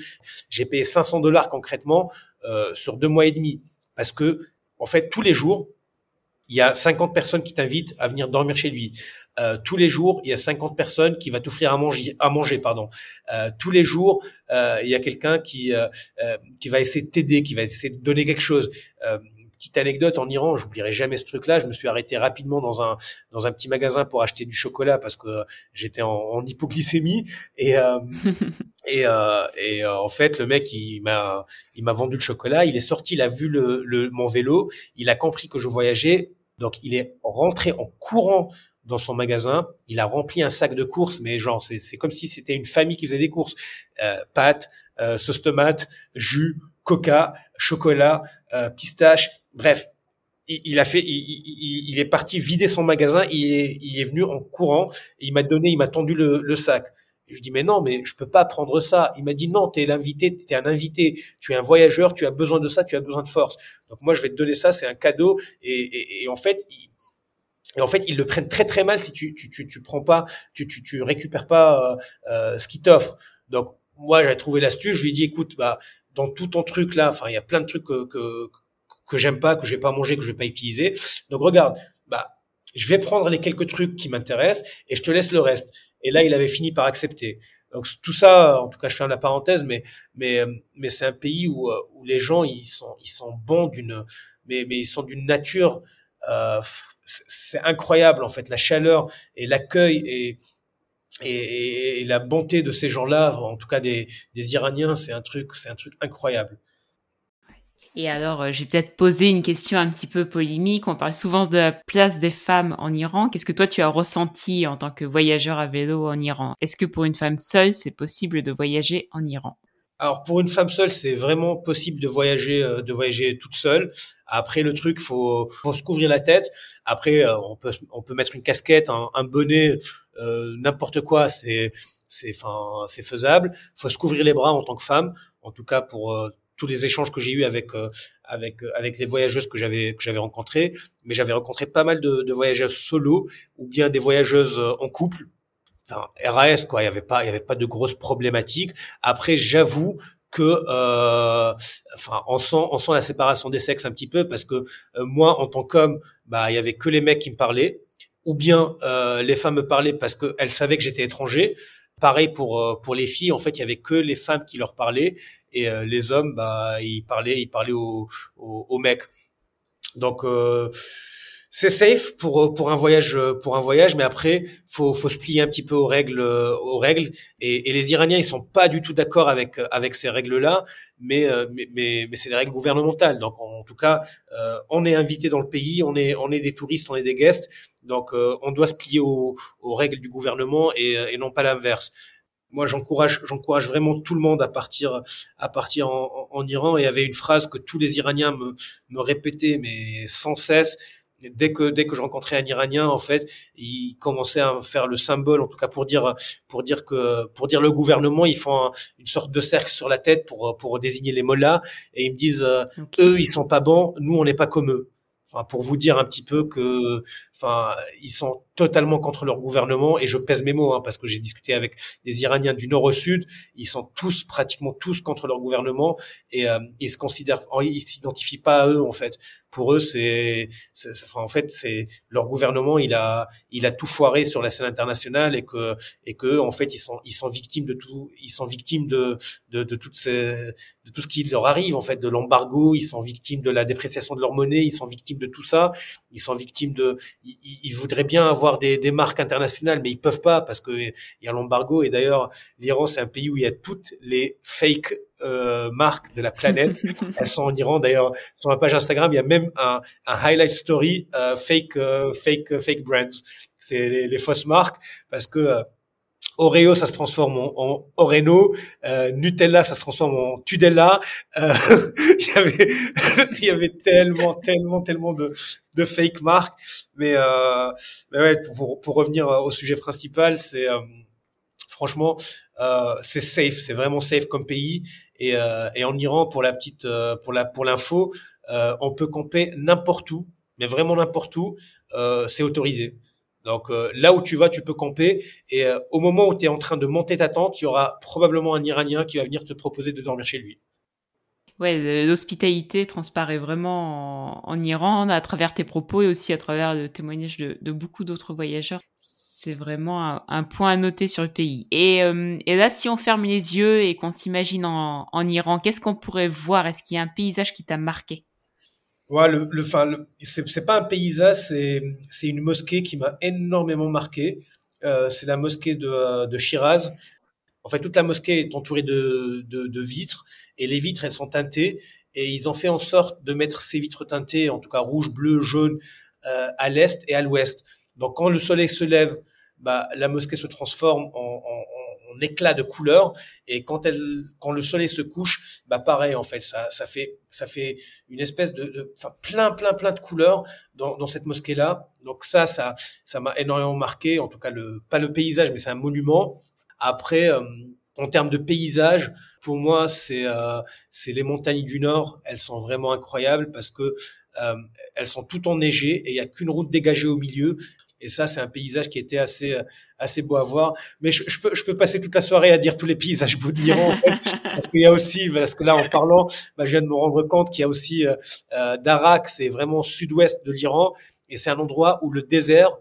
j'ai payé 500 dollars concrètement euh, sur deux mois et demi parce que en fait tous les jours il y a 50 personnes qui t'invitent à venir dormir chez lui. Euh, tous les jours, il y a 50 personnes qui va t'offrir à manger, à manger, pardon. Euh, tous les jours, euh, il y a quelqu'un qui qui va essayer de t'aider, qui va essayer de donner quelque chose petite anecdote en Iran, j'oublierai jamais ce truc-là. Je me suis arrêté rapidement dans un dans un petit magasin pour acheter du chocolat parce que j'étais en, en, hypoglycémie et euh, et, euh, et euh, en fait le mec il m'a il m'a vendu le chocolat. Il est sorti, il a vu le, le mon vélo, il a compris que je voyageais, donc il est rentré en courant dans son magasin, il a rempli un sac de courses, mais genre c'est comme si c'était une famille qui faisait des courses, euh, pâtes, euh, sauce tomate, jus, coca, chocolat, euh, pistache, bref. Il, a fait, il, est parti vider son magasin. Il est, il est venu en courant. il m'a donné, il m'a tendu le, sac. je dis mais non, mais je peux pas prendre ça. Il m'a dit non, t'es l'invité, t'es un invité, tu es un voyageur, tu as besoin de ça, tu as besoin de force. Donc moi je vais te donner ça, c'est un cadeau. Et, en fait, et en fait, ils le prennent très très mal si tu tu tu, tu prends pas, tu tu, tu récupères pas euh, euh ce qu'ils t'offrent. Donc moi j'ai trouvé l'astuce. Je lui ai dit écoute, bah dans tout ton truc là, enfin il y a plein de trucs que, que que j'aime pas, que je vais pas manger, que je vais pas utiliser. Donc regarde, bah je vais prendre les quelques trucs qui m'intéressent et je te laisse le reste. Et là, il avait fini par accepter. Donc tout ça, en tout cas, je fais la parenthèse, mais mais mais c'est un pays où où les gens ils sont ils sont bons d'une mais mais ils sont d'une nature euh, c'est incroyable en fait la chaleur et l'accueil et la bonté de ces gens-là, en tout cas des, des Iraniens, c'est un truc c'est un truc incroyable. Et alors, euh, j'ai peut-être posé une question un petit peu polémique. On parle souvent de la place des femmes en Iran. Qu'est-ce que toi tu as ressenti en tant que voyageur à vélo en Iran? Est-ce que pour une femme seule, c'est possible de voyager en Iran? Alors pour une femme seule, c'est vraiment possible de voyager, euh, de voyager toute seule. Après le truc, faut, faut se couvrir la tête. Après, euh, on peut, on peut mettre une casquette, un, bonnet, n'importe quoi. C'est, c'est, enfin, c'est faisable. Faut se couvrir les bras en tant que femme. En tout cas pour tous les échanges que j'ai eu avec euh, avec euh, avec les voyageuses que j'avais que j'avais rencontrées, mais j'avais rencontré pas mal de, de voyageuses solo ou bien des voyageuses euh, en couple. RAS quoi, il y avait pas il y avait pas de grosses problématiques. Après, j'avoue que euh, enfin on sent on sent la séparation des sexes un petit peu parce que moi en tant qu'homme, bah il y avait que les mecs qui me parlaient ou bien euh, les femmes me parlaient parce qu'elles savaient que j'étais étranger. Pareil pour euh, pour les filles, en fait, il y avait que les femmes qui leur parlaient et euh, les hommes, bah, ils parlaient, ils parlaient aux, aux, mecs. Donc euh, c'est safe pour pour un voyage pour un voyage, mais après faut faut se plier un petit peu aux règles aux règles. Et, et les Iraniens ils sont pas du tout d'accord avec avec ces règles là, mais mais mais, mais c'est des règles gouvernementales. Donc en tout cas, on est invité dans le pays, on est on est des touristes, on est des guests donc, euh, on doit se plier aux, règles du gouvernement et, non pas l'inverse. Moi, j'encourage, j'encourage vraiment tout le monde à partir, à partir en, Iran. Et il y avait une phrase que tous les Iraniens me, me répétaient, mais sans cesse. Dès que dès que je rencontrais un Iranien, en fait, il commençait à faire le symbole, en tout cas pour dire pour dire que pour dire le gouvernement, ils font une sorte de cercle sur la tête pour pour désigner les mollahs et ils me disent euh, eux ils sont pas bons, nous on n'est pas comme eux. Enfin, pour vous dire un petit peu que, enfin, ils sont totalement contre leur gouvernement et je pèse mes mots hein, parce que j'ai discuté avec des Iraniens du nord au sud, ils sont tous pratiquement tous contre leur gouvernement et euh, ils se considèrent, ils s'identifient pas à eux en fait. Pour eux, c'est, enfin, en fait, c'est leur gouvernement, il a, il a tout foiré sur la scène internationale et que, et que, en fait, ils sont, ils sont victimes de tout, ils sont victimes de, de, de toutes ces, de tout ce qui leur arrive en fait, de l'embargo, ils sont victimes de la dépréciation de leur monnaie, ils sont victimes de tout ça, ils sont victimes de, ils, voudraient bien avoir des, des marques internationales, mais ils peuvent pas parce que il y a l'embargo. Et d'ailleurs, l'Iran, c'est un pays où il y a toutes les fake euh, marques de la planète. elles sont en Iran. D'ailleurs, sur ma page Instagram, il y a même un, un highlight story euh, fake, euh, fake, fake brands. C'est les, les, fausses marques parce que Oreo, ça se transforme en, en Oreno. Nutella, ça se transforme en Tudella. il y avait, il y avait tellement, tellement, tellement de, de fake marques. Mais, mais ouais, pour, pour, revenir au sujet principal, c'est franchement, euh, c'est safe, c'est vraiment safe comme pays. Et, euh, et en Iran, pour la petite, euh, pour la, pour l'info, euh, on peut camper n'importe où, mais vraiment n'importe où. C'est autorisé. Donc là où tu vas, tu peux camper. Et au moment où tu es en train de monter ta tente, il y aura probablement un Iranien qui va venir te proposer de dormir chez lui. Ouais, l'hospitalité transparaît vraiment en, Iran à travers tes propos et aussi à travers le témoignage de beaucoup d'autres voyageurs c'est vraiment un, point à noter sur le pays. Et, euh, et, là, si on ferme les yeux et qu'on s'imagine en, en, Iran, qu'est-ce qu'on pourrait voir? Est-ce qu'il y a un paysage qui t'a marqué? Ouais, le, le, enfin, c'est pas un paysage, c'est c'est une mosquée qui m'a énormément marqué. Euh, c'est la mosquée de, de Shiraz. En fait, toute la mosquée est entourée de, de, de vitres et les vitres elles sont teintées et ils ont fait en sorte de mettre ces vitres teintées, en tout cas rouge, bleu, jaune, euh, à l'est et à l'ouest. Donc quand le soleil se lève bah, la mosquée se transforme en, éclat de couleurs et quand le soleil se couche bah pareil en fait ça fait une espèce de, plein plein plein de couleurs dans, cette mosquée là donc ça ça m'a énormément marqué en tout cas pas le paysage mais c'est un monument après euh, en termes de paysage, pour moi, c'est euh, c'est les montagnes du Nord. Elles sont vraiment incroyables parce que euh, elles sont toutes enneigées et il y a qu'une route dégagée au milieu. Et ça, c'est un paysage qui était assez euh, assez beau à voir. Mais je, je, peux je peux passer toute la soirée à dire tous les paysages beaux de l'Iran, en fait, parce qu'il y a aussi parce que là, en parlant, bah, je viens de me rendre compte qu'il y a aussi euh, euh Darak, c'est vraiment sud-ouest de l'Iran, et c'est un endroit où le désert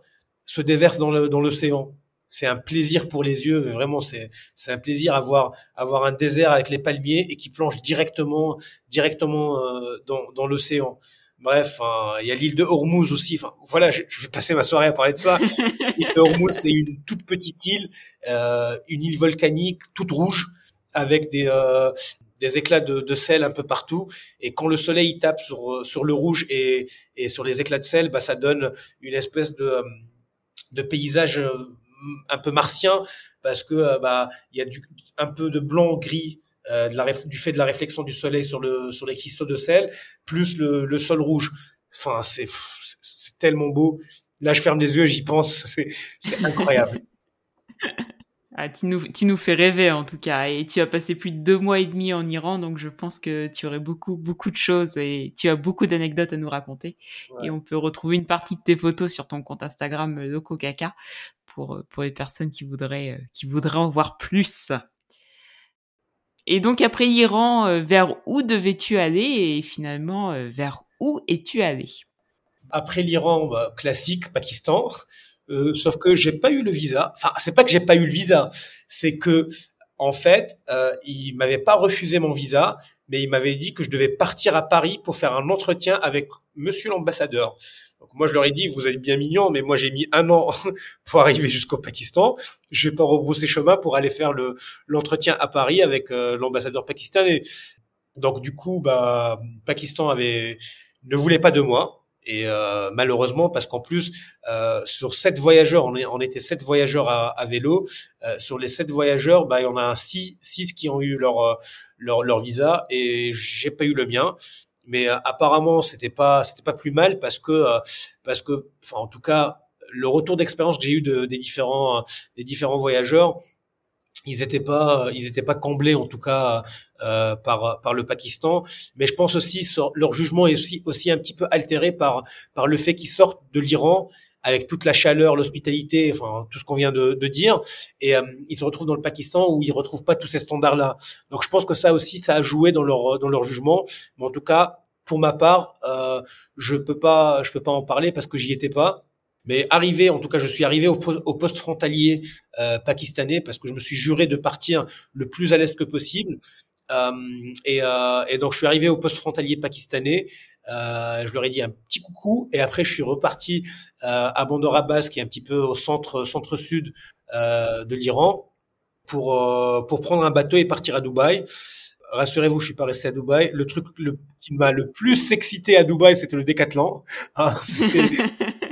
se déverse dans le dans l'océan. C'est un plaisir pour les yeux, vraiment c'est c'est un plaisir avoir avoir un désert avec les palmiers et qui plonge directement directement euh, dans dans l'océan. Bref, il y a l'île de Hormuz aussi. Enfin, voilà, je, vais passer ma soirée à parler de ça. l'île de Hormuz, c'est une toute petite île, euh, une île volcanique, toute rouge, avec des euh, des éclats de, de, sel un peu partout. Et quand le soleil tape sur sur le rouge et et sur les éclats de sel, bah ça donne une espèce de de paysage euh, un peu martien parce que euh, bah il y a du, un peu de blanc gris euh, de la, du fait de la réflexion du soleil sur le sur les cristaux de sel, plus le, le sol rouge. Enfin, c'est c'est tellement beau. Là, je ferme les yeux, j'y pense. C'est incroyable. Ah, tu, nous, tu nous fais rêver en tout cas. Et tu as passé plus de deux mois et demi en Iran, donc je pense que tu aurais beaucoup, beaucoup de choses et tu as beaucoup d'anecdotes à nous raconter. Et on peut retrouver une partie de tes photos sur ton compte Instagram euh, Loco Caca pour, pour les personnes qui voudraient, euh, qui voudraient en voir plus. Et donc après l'Iran, euh, vers où devais-tu aller et finalement euh, vers où es-tu allé? Après l'Iran, bah, classique, Pakistan. Euh, sauf que j'ai pas eu le visa. Enfin, c'est pas que j'ai pas eu le visa, c'est que en fait, euh, il m'avait pas refusé mon visa, mais il m'avait dit que je devais partir à Paris pour faire un entretien avec Monsieur l'ambassadeur. Donc moi, je leur ai dit, vous êtes bien mignons, mais moi, j'ai mis un an pour arriver jusqu'au Pakistan. Je vais pas rebrousser chemin pour aller faire le l'entretien à Paris avec euh, l'ambassadeur pakistanais. Donc du coup, bah, Pakistan avait ne voulait pas de moi. Et euh, malheureusement, parce qu'en plus, euh, sur sept voyageurs, on, est, on était sept voyageurs à, à vélo. Euh, sur les sept voyageurs, bah, il y en a six, six qui ont eu leur, euh, leur, leur visa et j'ai pas eu le mien mais euh, apparemment c'était pas c'était pas plus mal parce que euh, parce que enfin en tout cas le retour d'expérience que j'ai eu de, des différents euh, des différents voyageurs ils étaient pas ils étaient pas comblés en tout cas euh, par par le Pakistan. Mais je pense aussi leur jugement est aussi aussi un petit peu altéré par par le fait qu'ils sortent de l'Iran avec toute la chaleur, l'hospitalité, enfin tout ce qu'on vient de, de, dire, et euh, ils se retrouvent dans le Pakistan où ils retrouvent pas tous ces standards-là. Donc je pense que ça aussi, ça a joué dans leur dans leur jugement. Mais en tout cas, pour ma part, euh, je peux pas je peux pas en parler parce que j'y étais pas. Mais arrivé, en tout cas, je suis arrivé au, au poste frontalier euh, pakistanais parce que je me suis juré de partir le plus à l'est que possible. Euh, et, euh, et, donc je suis arrivé au poste frontalier pakistanais euh, je leur ai dit un petit coucou et après je suis reparti euh, à Bandar Abbas qui est un petit peu au centre centre sud euh, de l'Iran pour euh, pour prendre un bateau et partir à Dubaï. rassurez-vous, je suis pas resté à Dubaï. Le truc qui m'a le plus excité à Dubaï, c'était le décathlon. C'était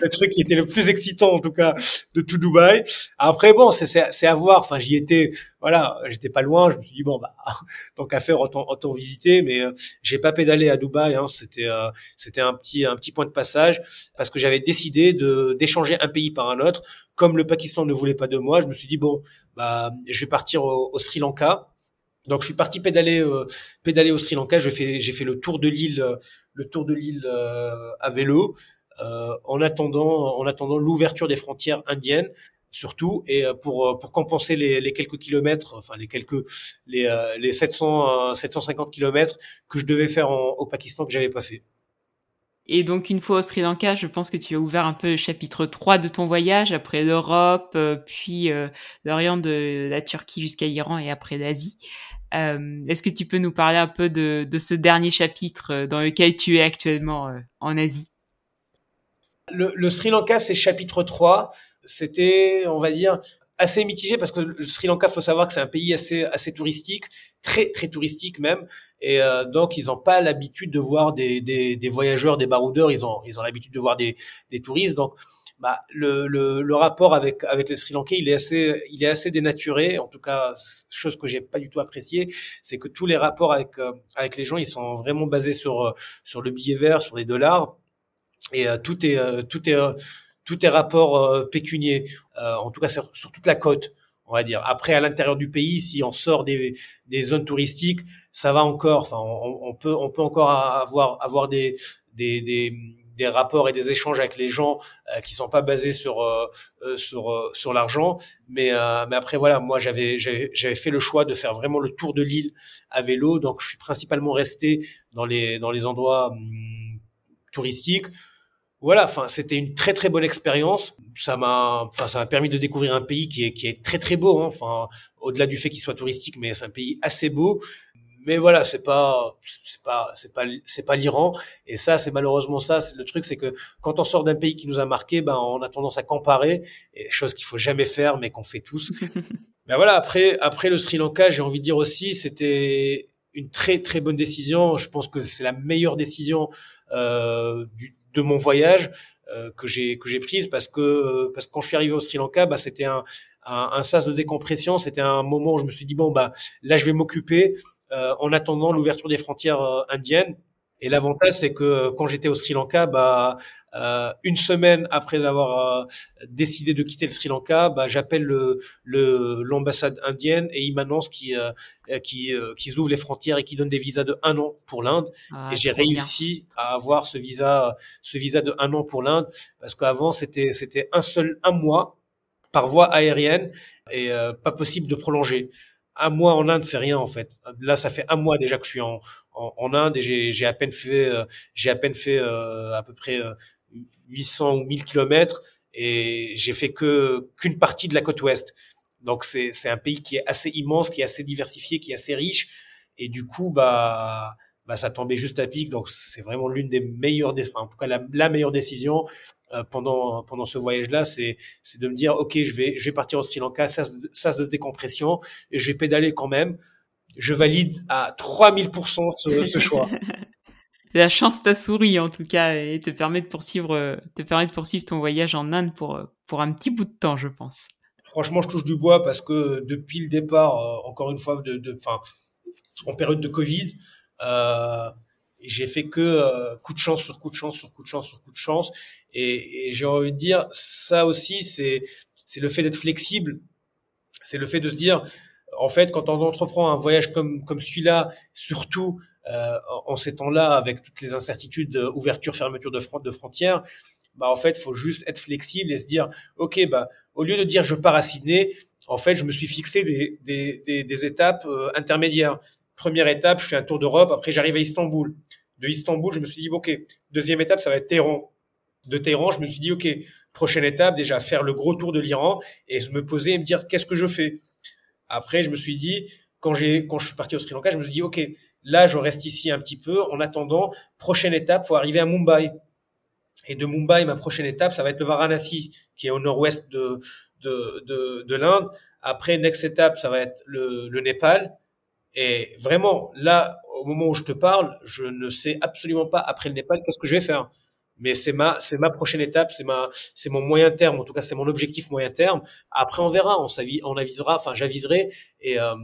le truc qui était le plus excitant en tout cas de tout Dubaï. Après bon, c'est à voir. Enfin, j'y étais, voilà, j'étais pas loin. Je me suis dit bon bah tant qu'à faire autant, autant visiter. Mais euh, j'ai pas pédalé à Dubaï. Hein, c'était euh, c'était un petit un petit point de passage parce que j'avais décidé de d'échanger un pays par un autre. Comme le Pakistan ne voulait pas de moi, je me suis dit bon bah je vais partir au Sri Lanka donc je suis parti pédaler euh, pédaler au Sri Lanka. J'ai fait j'ai fait le tour de l'île euh, le tour de l'île euh, à vélo en attendant en attendant l'ouverture des frontières indiennes surtout et pour pour compenser les, les quelques kilomètres enfin les quelques les les 700 750 kilomètres que je devais faire au Pakistan que j'avais pas fait. Et donc, une fois au Sri Lanka, je pense que tu as ouvert un peu le chapitre 3 de ton voyage, après l'Europe, euh, puis euh, l'Orient de la Turquie jusqu'à l'Iran et après l'Asie. Euh, Est-ce que tu peux nous parler un peu de, de, ce dernier chapitre euh, dans lequel tu es actuellement en Asie? Le, le, Sri Lanka, c'est chapitre 3. C'était, on va dire, assez mitigé parce que le Sri Lanka, faut savoir que c'est un pays assez assez touristique, très très touristique même, et euh, donc ils n'ont pas l'habitude de voir des, des, des, voyageurs, des baroudeurs, ils ont ils ont l'habitude de voir des, des touristes, donc bah, le, le, le, rapport avec avec le Sri Lankais, il est assez il est assez dénaturé. En tout cas, chose que j'ai pas du tout apprécié, c'est que tous les rapports avec euh, avec les gens, ils sont vraiment basés sur euh, sur le billet vert, sur les dollars, et tout est tout est tout est rapport euh, pécunier, euh, en tout cas sur, toute la côte, on va dire. Après, à l'intérieur du pays, si on sort des, des zones touristiques, ça va encore. Enfin, on, on peut on peut encore avoir avoir des des, des des rapports et des échanges avec les gens euh, qui sont pas basés sur euh, sur sur l'argent mais mais après voilà moi j'avais j'avais fait le choix de faire vraiment le tour de l'île à vélo donc je suis principalement resté dans les dans les endroits hum, touristiques voilà, enfin, c'était une très très bonne expérience. Ça m'a, enfin, ça m'a permis de découvrir un pays qui est qui est très très beau. Hein. Enfin, au-delà du fait qu'il soit touristique, mais c'est un pays assez beau. Mais voilà, c'est pas, c'est pas, c'est pas, c'est pas l'Iran. Et ça, c'est malheureusement ça. Le truc, c'est que quand on sort d'un pays qui nous a marqué, ben, on a tendance à comparer, et chose qu'il faut jamais faire, mais qu'on fait tous. ben voilà. Après, après le Sri Lanka, j'ai envie de dire aussi, c'était une très très bonne décision. Je pense que c'est la meilleure décision euh, du, de mon voyage euh, que j'ai que j'ai prise parce que euh, parce que quand je suis arrivé au Sri Lanka, bah c'était un, un, un sas de décompression. C'était un moment où je me suis dit bon bah là je vais m'occuper euh, en attendant l'ouverture des frontières indiennes. Et l'avantage, c'est que quand j'étais au Sri Lanka, bah, euh, une semaine après avoir euh, décidé de quitter le Sri Lanka, bah, j'appelle le l'ambassade indienne et ils m'annoncent qu'ils euh, qui, qu'ils ouvrent les frontières et qu'ils donnent des visas de un an pour l'Inde. Ah, et j'ai réussi à avoir ce visa, ce visa de un an pour l'Inde parce qu'avant c'était c'était un seul un mois par voie aérienne et pas possible de prolonger un mois en Inde, c'est rien en fait. Là, ça fait un mois déjà que je suis en, en, Inde et j'ai à peine fait, euh, j'ai à peine fait euh, à peu près 800 euh, ou 1000 kilomètres et j'ai fait que qu'une partie de la côte ouest. Donc c'est c'est un pays qui est assez immense, qui est assez diversifié, qui est assez riche et du coup bah bah ça tombait juste à pic. Donc c'est vraiment l'une des meilleures, enfin, en tout cas la, la meilleure décision euh, pendant pendant ce voyage-là, c'est c'est de me dire ok, je vais je vais partir au Sri Lanka, sas, sas de décompression, et je vais pédaler quand même. Je valide à 3000% ce, ce choix. La chance t'a souri en tout cas et te permet de poursuivre te permet de poursuivre ton voyage en Inde pour pour un petit bout de temps, je pense. Franchement, je touche du bois parce que depuis le départ, euh, encore une fois, de, enfin, en période de Covid, euh, j'ai fait que euh, coup de chance sur coup de chance sur coup de chance sur coup de chance. Et, et j'ai envie de dire, ça aussi, c'est c'est le fait d'être flexible. C'est le fait de se dire, en fait, quand on entreprend un voyage comme comme celui-là, surtout en ces temps-là, avec toutes les incertitudes, ouverture, fermeture de, de frontières, bah en fait, faut juste être flexible et se dire, ok, bah au lieu de dire je pars à Sydney, en fait, je me suis fixé des des, des, des étapes euh, intermédiaires. Première étape, je fais un tour d'Europe. Après, j'arrive à Istanbul. De Istanbul, je me suis dit, OK, deuxième étape, ça va être Téhéran. De Téhéran, je me suis dit, OK, prochaine étape, déjà faire le gros tour de l'Iran et se me poser et me dire, qu'est-ce que je fais? Après, je me suis dit, quand quand je suis parti au Sri Lanka, je me suis dit, OK, là, je reste ici un petit peu. En attendant, prochaine étape, faut arriver à Mumbai. Et de Mumbai, ma prochaine étape, ça va être le Varanasi, qui est au nord-ouest de, de, de, de l'Inde. Après, next étape, ça va être le, le Népal. Et vraiment, là, au moment où je te parle, je ne sais absolument pas après le Népal qu'est-ce que je vais faire. Mais c'est ma, c'est ma prochaine étape, c'est ma, c'est mon moyen terme. En tout cas, c'est mon objectif moyen terme. Après, on verra, on, avisera, enfin, j'aviserai. Et euh,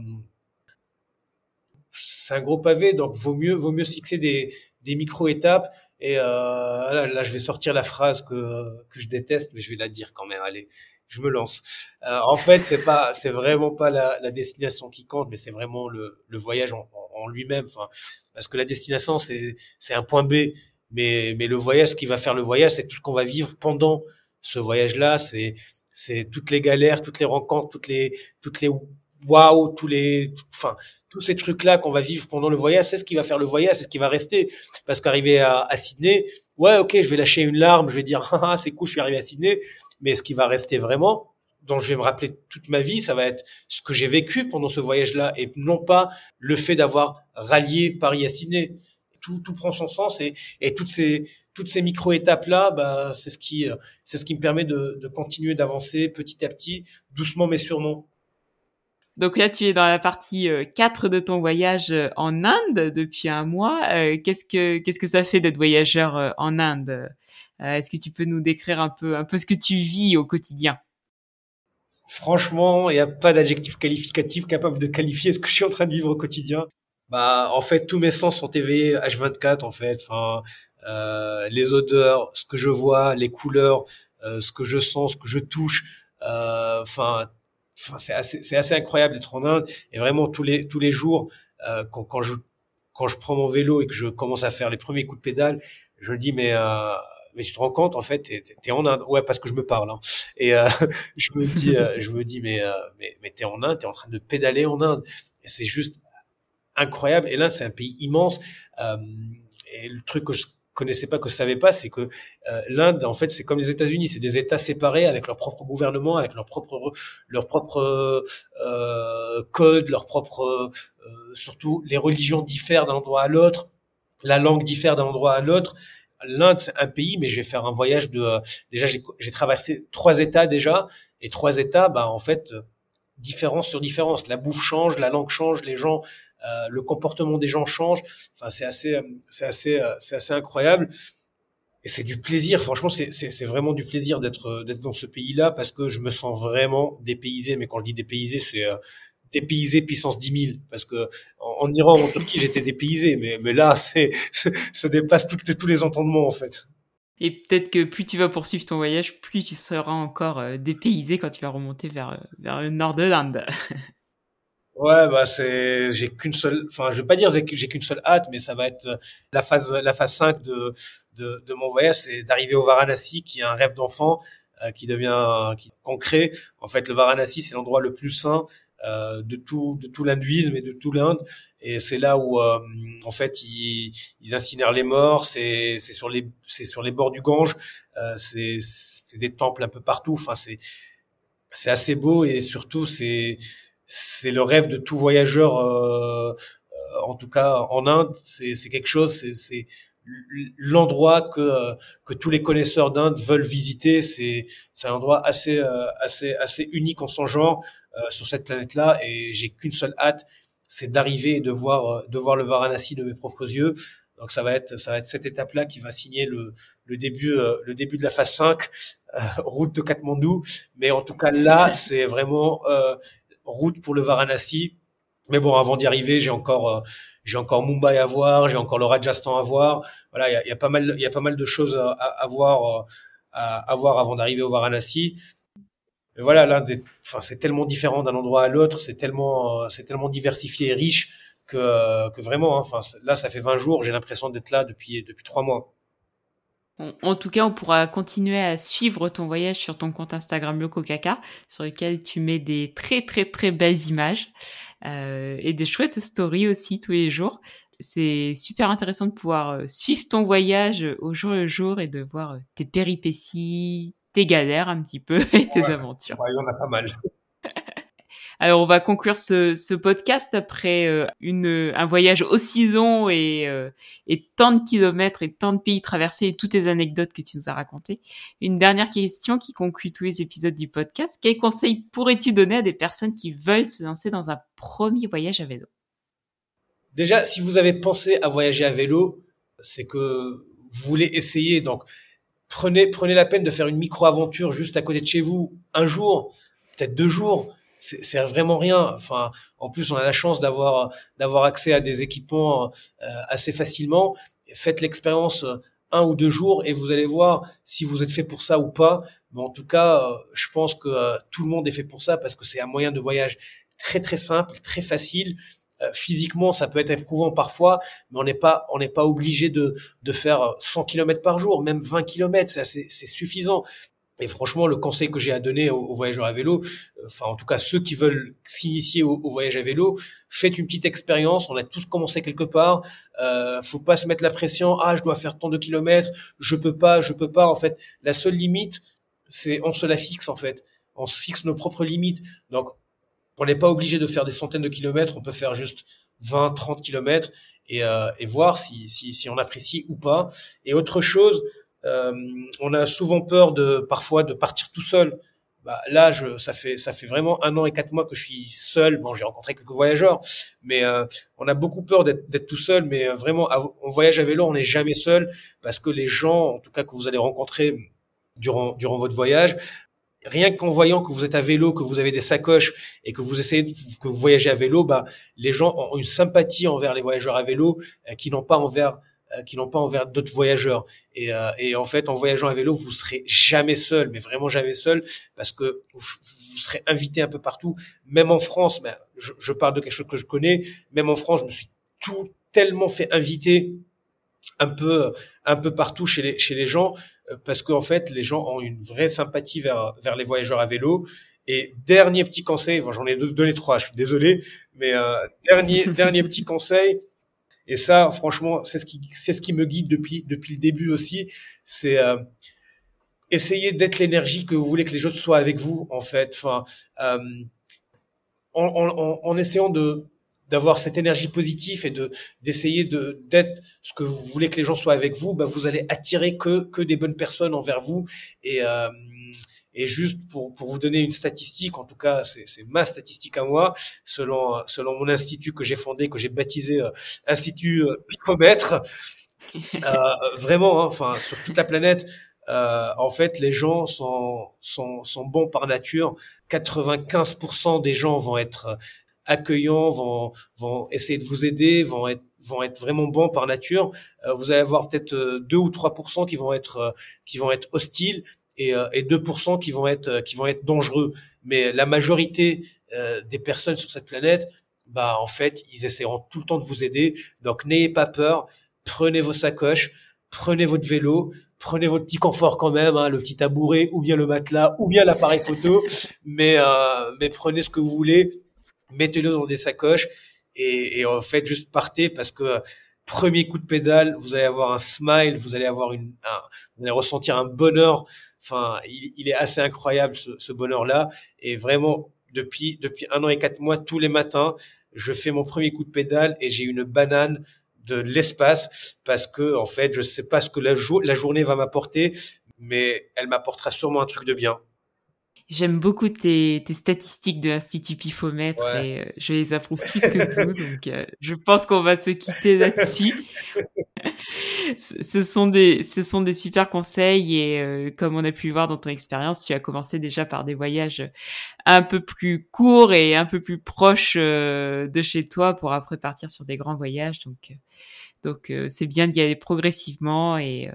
c'est un gros pavé, donc vaut mieux, vaut mieux se fixer des, des micro étapes. Et euh, là, je vais sortir la phrase que que je déteste, mais je vais la dire quand même. Allez, je me lance. Euh, en fait, c'est pas, c'est vraiment pas la, la, destination qui compte, mais c'est vraiment le, le voyage en, en lui-même. Enfin, parce que la destination, c'est c'est un point B, mais mais le voyage, ce qui va faire le voyage, c'est tout ce qu'on va vivre pendant ce voyage-là. C'est c'est toutes les galères, toutes les rencontres, toutes les toutes les waouh, tous les, enfin tous ces trucs-là qu'on va vivre pendant le voyage, c'est ce qui va faire le voyage, c'est ce qui va rester. Parce qu'arriver à, à Sydney, ouais, ok, je vais lâcher une larme, je vais dire, ah, c'est cool, je suis arrivé à Sydney mais ce qui va rester vraiment, dont je vais me rappeler toute ma vie, ça va être ce que j'ai vécu pendant ce voyage-là et non pas le fait d'avoir rallié Paris à Sydney. Tout, tout prend son sens et, et toutes ces toutes ces micro étapes là, bah, c'est ce qui c'est ce qui me permet de, de continuer d'avancer petit à petit, doucement mais sûrement. Donc là, tu es dans la partie 4 euh, de ton voyage euh, en Inde depuis un mois. Euh, qu'est-ce que qu'est-ce que ça fait d'être voyageur en Inde? Est-ce que tu peux nous décrire un peu, un peu ce que tu vis au quotidien? Franchement, il n'y a pas d'adjectif qualificatif capable de qualifier ce que je suis en train de vivre au quotidien. Bah, en fait, tous mes sens sont éveillés H24, en fait. Enfin, euh, les odeurs, ce que je vois, les couleurs, euh, ce que je sens, ce que je touche. Euh, c'est assez, assez incroyable d'être en Inde. Et vraiment tous les tous les jours, euh, quand, quand je quand je prends mon vélo et que je commence à faire les premiers coups de pédale, je me dis mais euh, mais tu te rends compte en fait t'es es en Inde ouais parce que je me parle hein. et euh, je me dis euh, je me dis mais euh, mais mais t'es en Inde t'es en train de pédaler en Inde et c'est juste incroyable et l'Inde c'est un pays immense euh, et le truc que je connaissais pas que savais pas c'est que l'Inde en fait c'est comme les États-Unis c'est des États séparés avec leur propre gouvernement avec leur propre leur propre code leur propre surtout les religions diffèrent d'un endroit à l'autre la langue diffère d'un endroit à l'autre l'Inde, c'est un pays, mais je vais faire un voyage de. Euh, déjà, j'ai traversé trois États déjà, et trois États, bah en fait, euh, différence sur différence. La bouffe change, la langue change, les gens, euh, le comportement des gens change. Enfin, c'est assez, c'est assez, c'est assez incroyable. Et c'est du plaisir. Franchement, c'est, vraiment du plaisir d'être, d'être dans ce pays-là parce que je me sens vraiment dépaysé. Mais quand je dis dépaysé, c'est dépaysé puissance 10 000 parce que en, Iran en Turquie j'étais dépaysé mais mais là c'est ça dépasse tous les entendements en fait et peut-être que plus tu vas poursuivre ton voyage plus tu seras encore euh, dépaysé quand tu vas remonter vers euh, vers le nord de l'Inde ouais bah c'est j'ai qu'une seule enfin je vais pas dire j'ai qu'une seule hâte mais ça va être euh, la phase la phase 5 de de, de mon voyage c'est d'arriver au Varanasi qui est un rêve d'enfant qui devient qui, concret. En fait le Varanasi c'est l'endroit le plus sain euh, de tout de tout l'hindouisme et de tout l'Inde. Et c'est là où euh, en fait ils, ils incinèrent les morts. C'est c'est sur les c'est sur les bords du Gange. Euh, c'est c'est des temples un peu partout. Enfin c'est c'est assez beau et surtout c'est c'est le rêve de tout voyageur euh, en tout cas en Inde c'est quelque chose c'est l'endroit que que tous les connaisseurs d'Inde veulent visiter c'est un endroit assez assez assez unique en son genre euh, sur cette planète-là et j'ai qu'une seule hâte, c'est d'arriver et de voir euh, de voir le Varanasi de mes propres yeux. Donc ça va être ça va être cette étape-là qui va signer le, le début euh, le début de la phase 5 route de Katmandou. Mais en tout cas là c'est vraiment route pour le Varanasi. Mais bon avant d'y arriver j'ai encore j'ai encore Mumbai à voir, j'ai encore le Rajasthan à voir. Voilà il y a, pas mal il y a pas mal de choses à, voir à, à voir avant d'arriver au Varanasi voilà, là, enfin, c'est tellement différent d'un endroit à l'autre, c'est tellement, euh, c'est tellement diversifié et riche que, euh, que vraiment, hein, enfin, là, ça fait 20 jours, j'ai l'impression d'être là depuis, depuis trois mois. En tout cas, on pourra continuer à suivre ton voyage sur ton compte Instagram LocoCaca, sur lequel tu mets des très très très belles images euh, et des chouettes stories aussi tous les jours. C'est super intéressant de pouvoir suivre ton voyage au jour le jour et de voir tes péripéties, tes galères un petit peu et tes aventures. Ouais, il y en a pas mal. Alors on va conclure ce, ce podcast après euh, une, un voyage aussi long et, euh, et tant de kilomètres et tant de pays traversés et toutes les anecdotes que tu nous as racontées. Une dernière question qui conclut tous les épisodes du podcast. Quels conseils pourrais-tu donner à des personnes qui veulent se lancer dans un premier voyage à vélo? Déjà, si vous avez pensé à voyager à vélo, c'est que vous voulez essayer. Donc, prenez, prenez la peine de faire une micro-aventure juste à côté de chez vous, un jour, peut-être deux jours. C'est vraiment rien. Enfin, en plus, on a la chance d'avoir d'avoir accès à des équipements euh, assez facilement. Faites l'expérience euh, un ou deux jours et vous allez voir si vous êtes fait pour ça ou pas. Mais en tout cas, euh, je pense que tout le monde est fait pour ça parce que c'est un moyen de voyage très très simple, très facile physiquement, ça peut être éprouvant parfois, mais on n'est pas, on n'est pas obligé de, de faire 100 km par jour, même 20 km, c'est suffisant. Et franchement, le conseil que j'ai à donner aux, voyageurs à vélo, euh, enfin en tout cas ceux qui veulent s'initier au, voyage à vélo, faites une petite expérience. On a tous commencé quelque part. Euh, faut pas se mettre la pression. Ah, je dois faire tant de kilomètres. Je peux pas, je peux pas. En fait, la seule limite, c'est on se la fixe en fait. On se fixe nos propres limites. Donc on n'est pas obligé de faire des centaines de kilomètres, on peut faire juste 20, 30 kilomètres et, euh, et voir si, si, si, on apprécie ou pas. Et autre chose, on a souvent peur de parfois de partir tout seul. Bah, là, je, ça fait ça fait vraiment un an et quatre mois que je suis seul. Bon, j'ai rencontré quelques voyageurs, mais euh, on a beaucoup peur d'être tout seul. Mais euh, vraiment, on voyage à vélo, on n'est jamais seul parce que les gens, en tout cas que vous allez rencontrer durant durant votre voyage, rien qu'en voyant que vous êtes à vélo, que vous avez des sacoches et que vous essayez que vous voyagez à vélo, bah les gens ont une sympathie envers les voyageurs à vélo euh, qui n'ont pas envers euh, qui n'ont pas envers d'autres voyageurs. Et, euh, et, en fait, en voyageant à vélo, vous serez jamais seul, mais vraiment jamais seul, parce que vous, serez invité un peu partout, même en France. Ben, je, je, parle de quelque chose que je connais. Même en France, je me suis tout tellement fait inviter un peu un peu partout chez les chez les gens euh, parce qu'en fait, les gens ont une vraie sympathie vers, vers les voyageurs à vélo. Et dernier petit conseil, j'en ai donné trois, je suis désolé, mais euh, dernier dernier petit conseil, et ça, franchement, c'est ce qui c'est ce qui me guide depuis depuis le début aussi, c'est euh, essayer d'être l'énergie que vous voulez que les autres soient avec vous, en fait. Euh, en, en, en essayant de d'avoir cette énergie positive et de d'essayer de d'être ce que vous voulez que les gens soient avec vous, bah vous allez attirer que que des bonnes personnes envers vous et euh, et juste pour, pour vous donner une statistique, en tout cas c'est, c'est ma statistique à moi, selon selon mon institut que j'ai fondé, que j'ai baptisé euh, Institut euh, Picomètre, euh, vraiment, hein, enfin sur toute la planète, euh, en fait les gens sont, sont sont bons par nature. 95% des gens vont être accueillants, vont, vont essayer de vous aider, vont être vont être vraiment bons par nature. Euh, vous allez avoir peut-être 2 euh, ou 3% qui vont être euh, qui vont être hostiles et, et 2% qui vont être qui vont être dangereux. Mais la majorité des personnes sur cette planète, bah en fait, ils essaieront tout le temps de vous aider. Donc n'ayez pas peur, prenez vos sacoches, prenez votre vélo, prenez votre petit confort quand même, hein, le petit tabouret ou bien le matelas ou bien l'appareil photo, mais mais prenez ce que vous voulez mettez-le dans des sacoches et, et, en fait juste partez parce que premier coup de pédale, vous allez avoir un smile, vous allez avoir une, vous allez ressentir un bonheur. Enfin, il, est assez incroyable ce, bonheur-là. Et vraiment depuis depuis un an et quatre mois tous les matins, je fais mon premier coup de pédale et j'ai une banane de l'espace parce que en fait je sais pas ce que la journée va m'apporter mais elle m'apportera sûrement un truc de bien J'aime beaucoup tes, tes, statistiques de l'Institut Pifomètre et euh, je les approuve plus que tout. donc, euh, je pense qu'on va se quitter là-dessus. ce, sont des, ce sont des super conseils et euh, comme on a pu le voir dans ton expérience, tu as commencé déjà par des voyages un peu plus courts et un peu plus proches de chez toi pour après partir sur des grands voyages. Donc, donc c'est bien d'y aller progressivement et,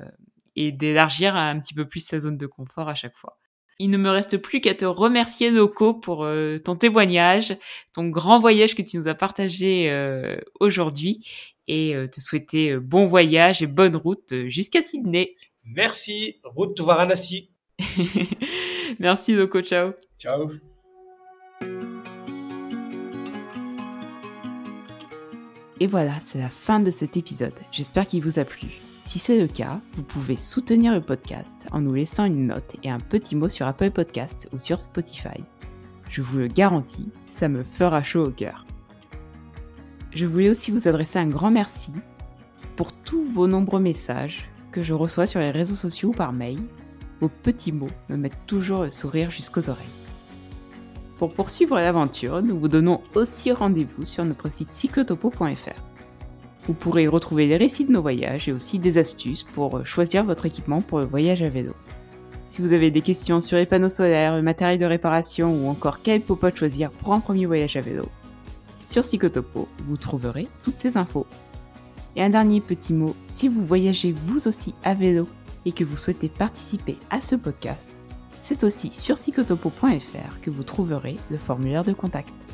et d'élargir un petit peu plus sa zone de confort à chaque fois. Il ne me reste plus qu'à te remercier, Noko, pour euh, ton témoignage, ton grand voyage que tu nous as partagé euh, aujourd'hui, et euh, te souhaiter bon voyage et bonne route jusqu'à Sydney. Merci, route de Varanasi. Merci, Noko, ciao. Ciao. Et voilà, c'est la fin de cet épisode. J'espère qu'il vous a plu. Si c'est le cas, vous pouvez soutenir le podcast en nous laissant une note et un petit mot sur Apple Podcast ou sur Spotify. Je vous le garantis, ça me fera chaud au cœur. Je voulais aussi vous adresser un grand merci pour tous vos nombreux messages que je reçois sur les réseaux sociaux ou par mail. Vos petits mots me mettent toujours le sourire jusqu'aux oreilles. Pour poursuivre l'aventure, nous vous donnons aussi rendez-vous sur notre site cyclotopo.fr. Vous pourrez retrouver les récits de nos voyages et aussi des astuces pour choisir votre équipement pour le voyage à vélo. Si vous avez des questions sur les panneaux solaires, le matériel de réparation ou encore quel popote choisir pour un premier voyage à vélo, sur Psychotopo, vous trouverez toutes ces infos. Et un dernier petit mot, si vous voyagez vous aussi à vélo et que vous souhaitez participer à ce podcast, c'est aussi sur psychotopo.fr que vous trouverez le formulaire de contact.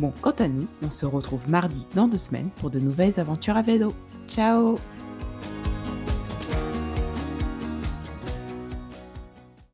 Bon, quant à nous, on se retrouve mardi dans deux semaines pour de nouvelles aventures à vélo. Ciao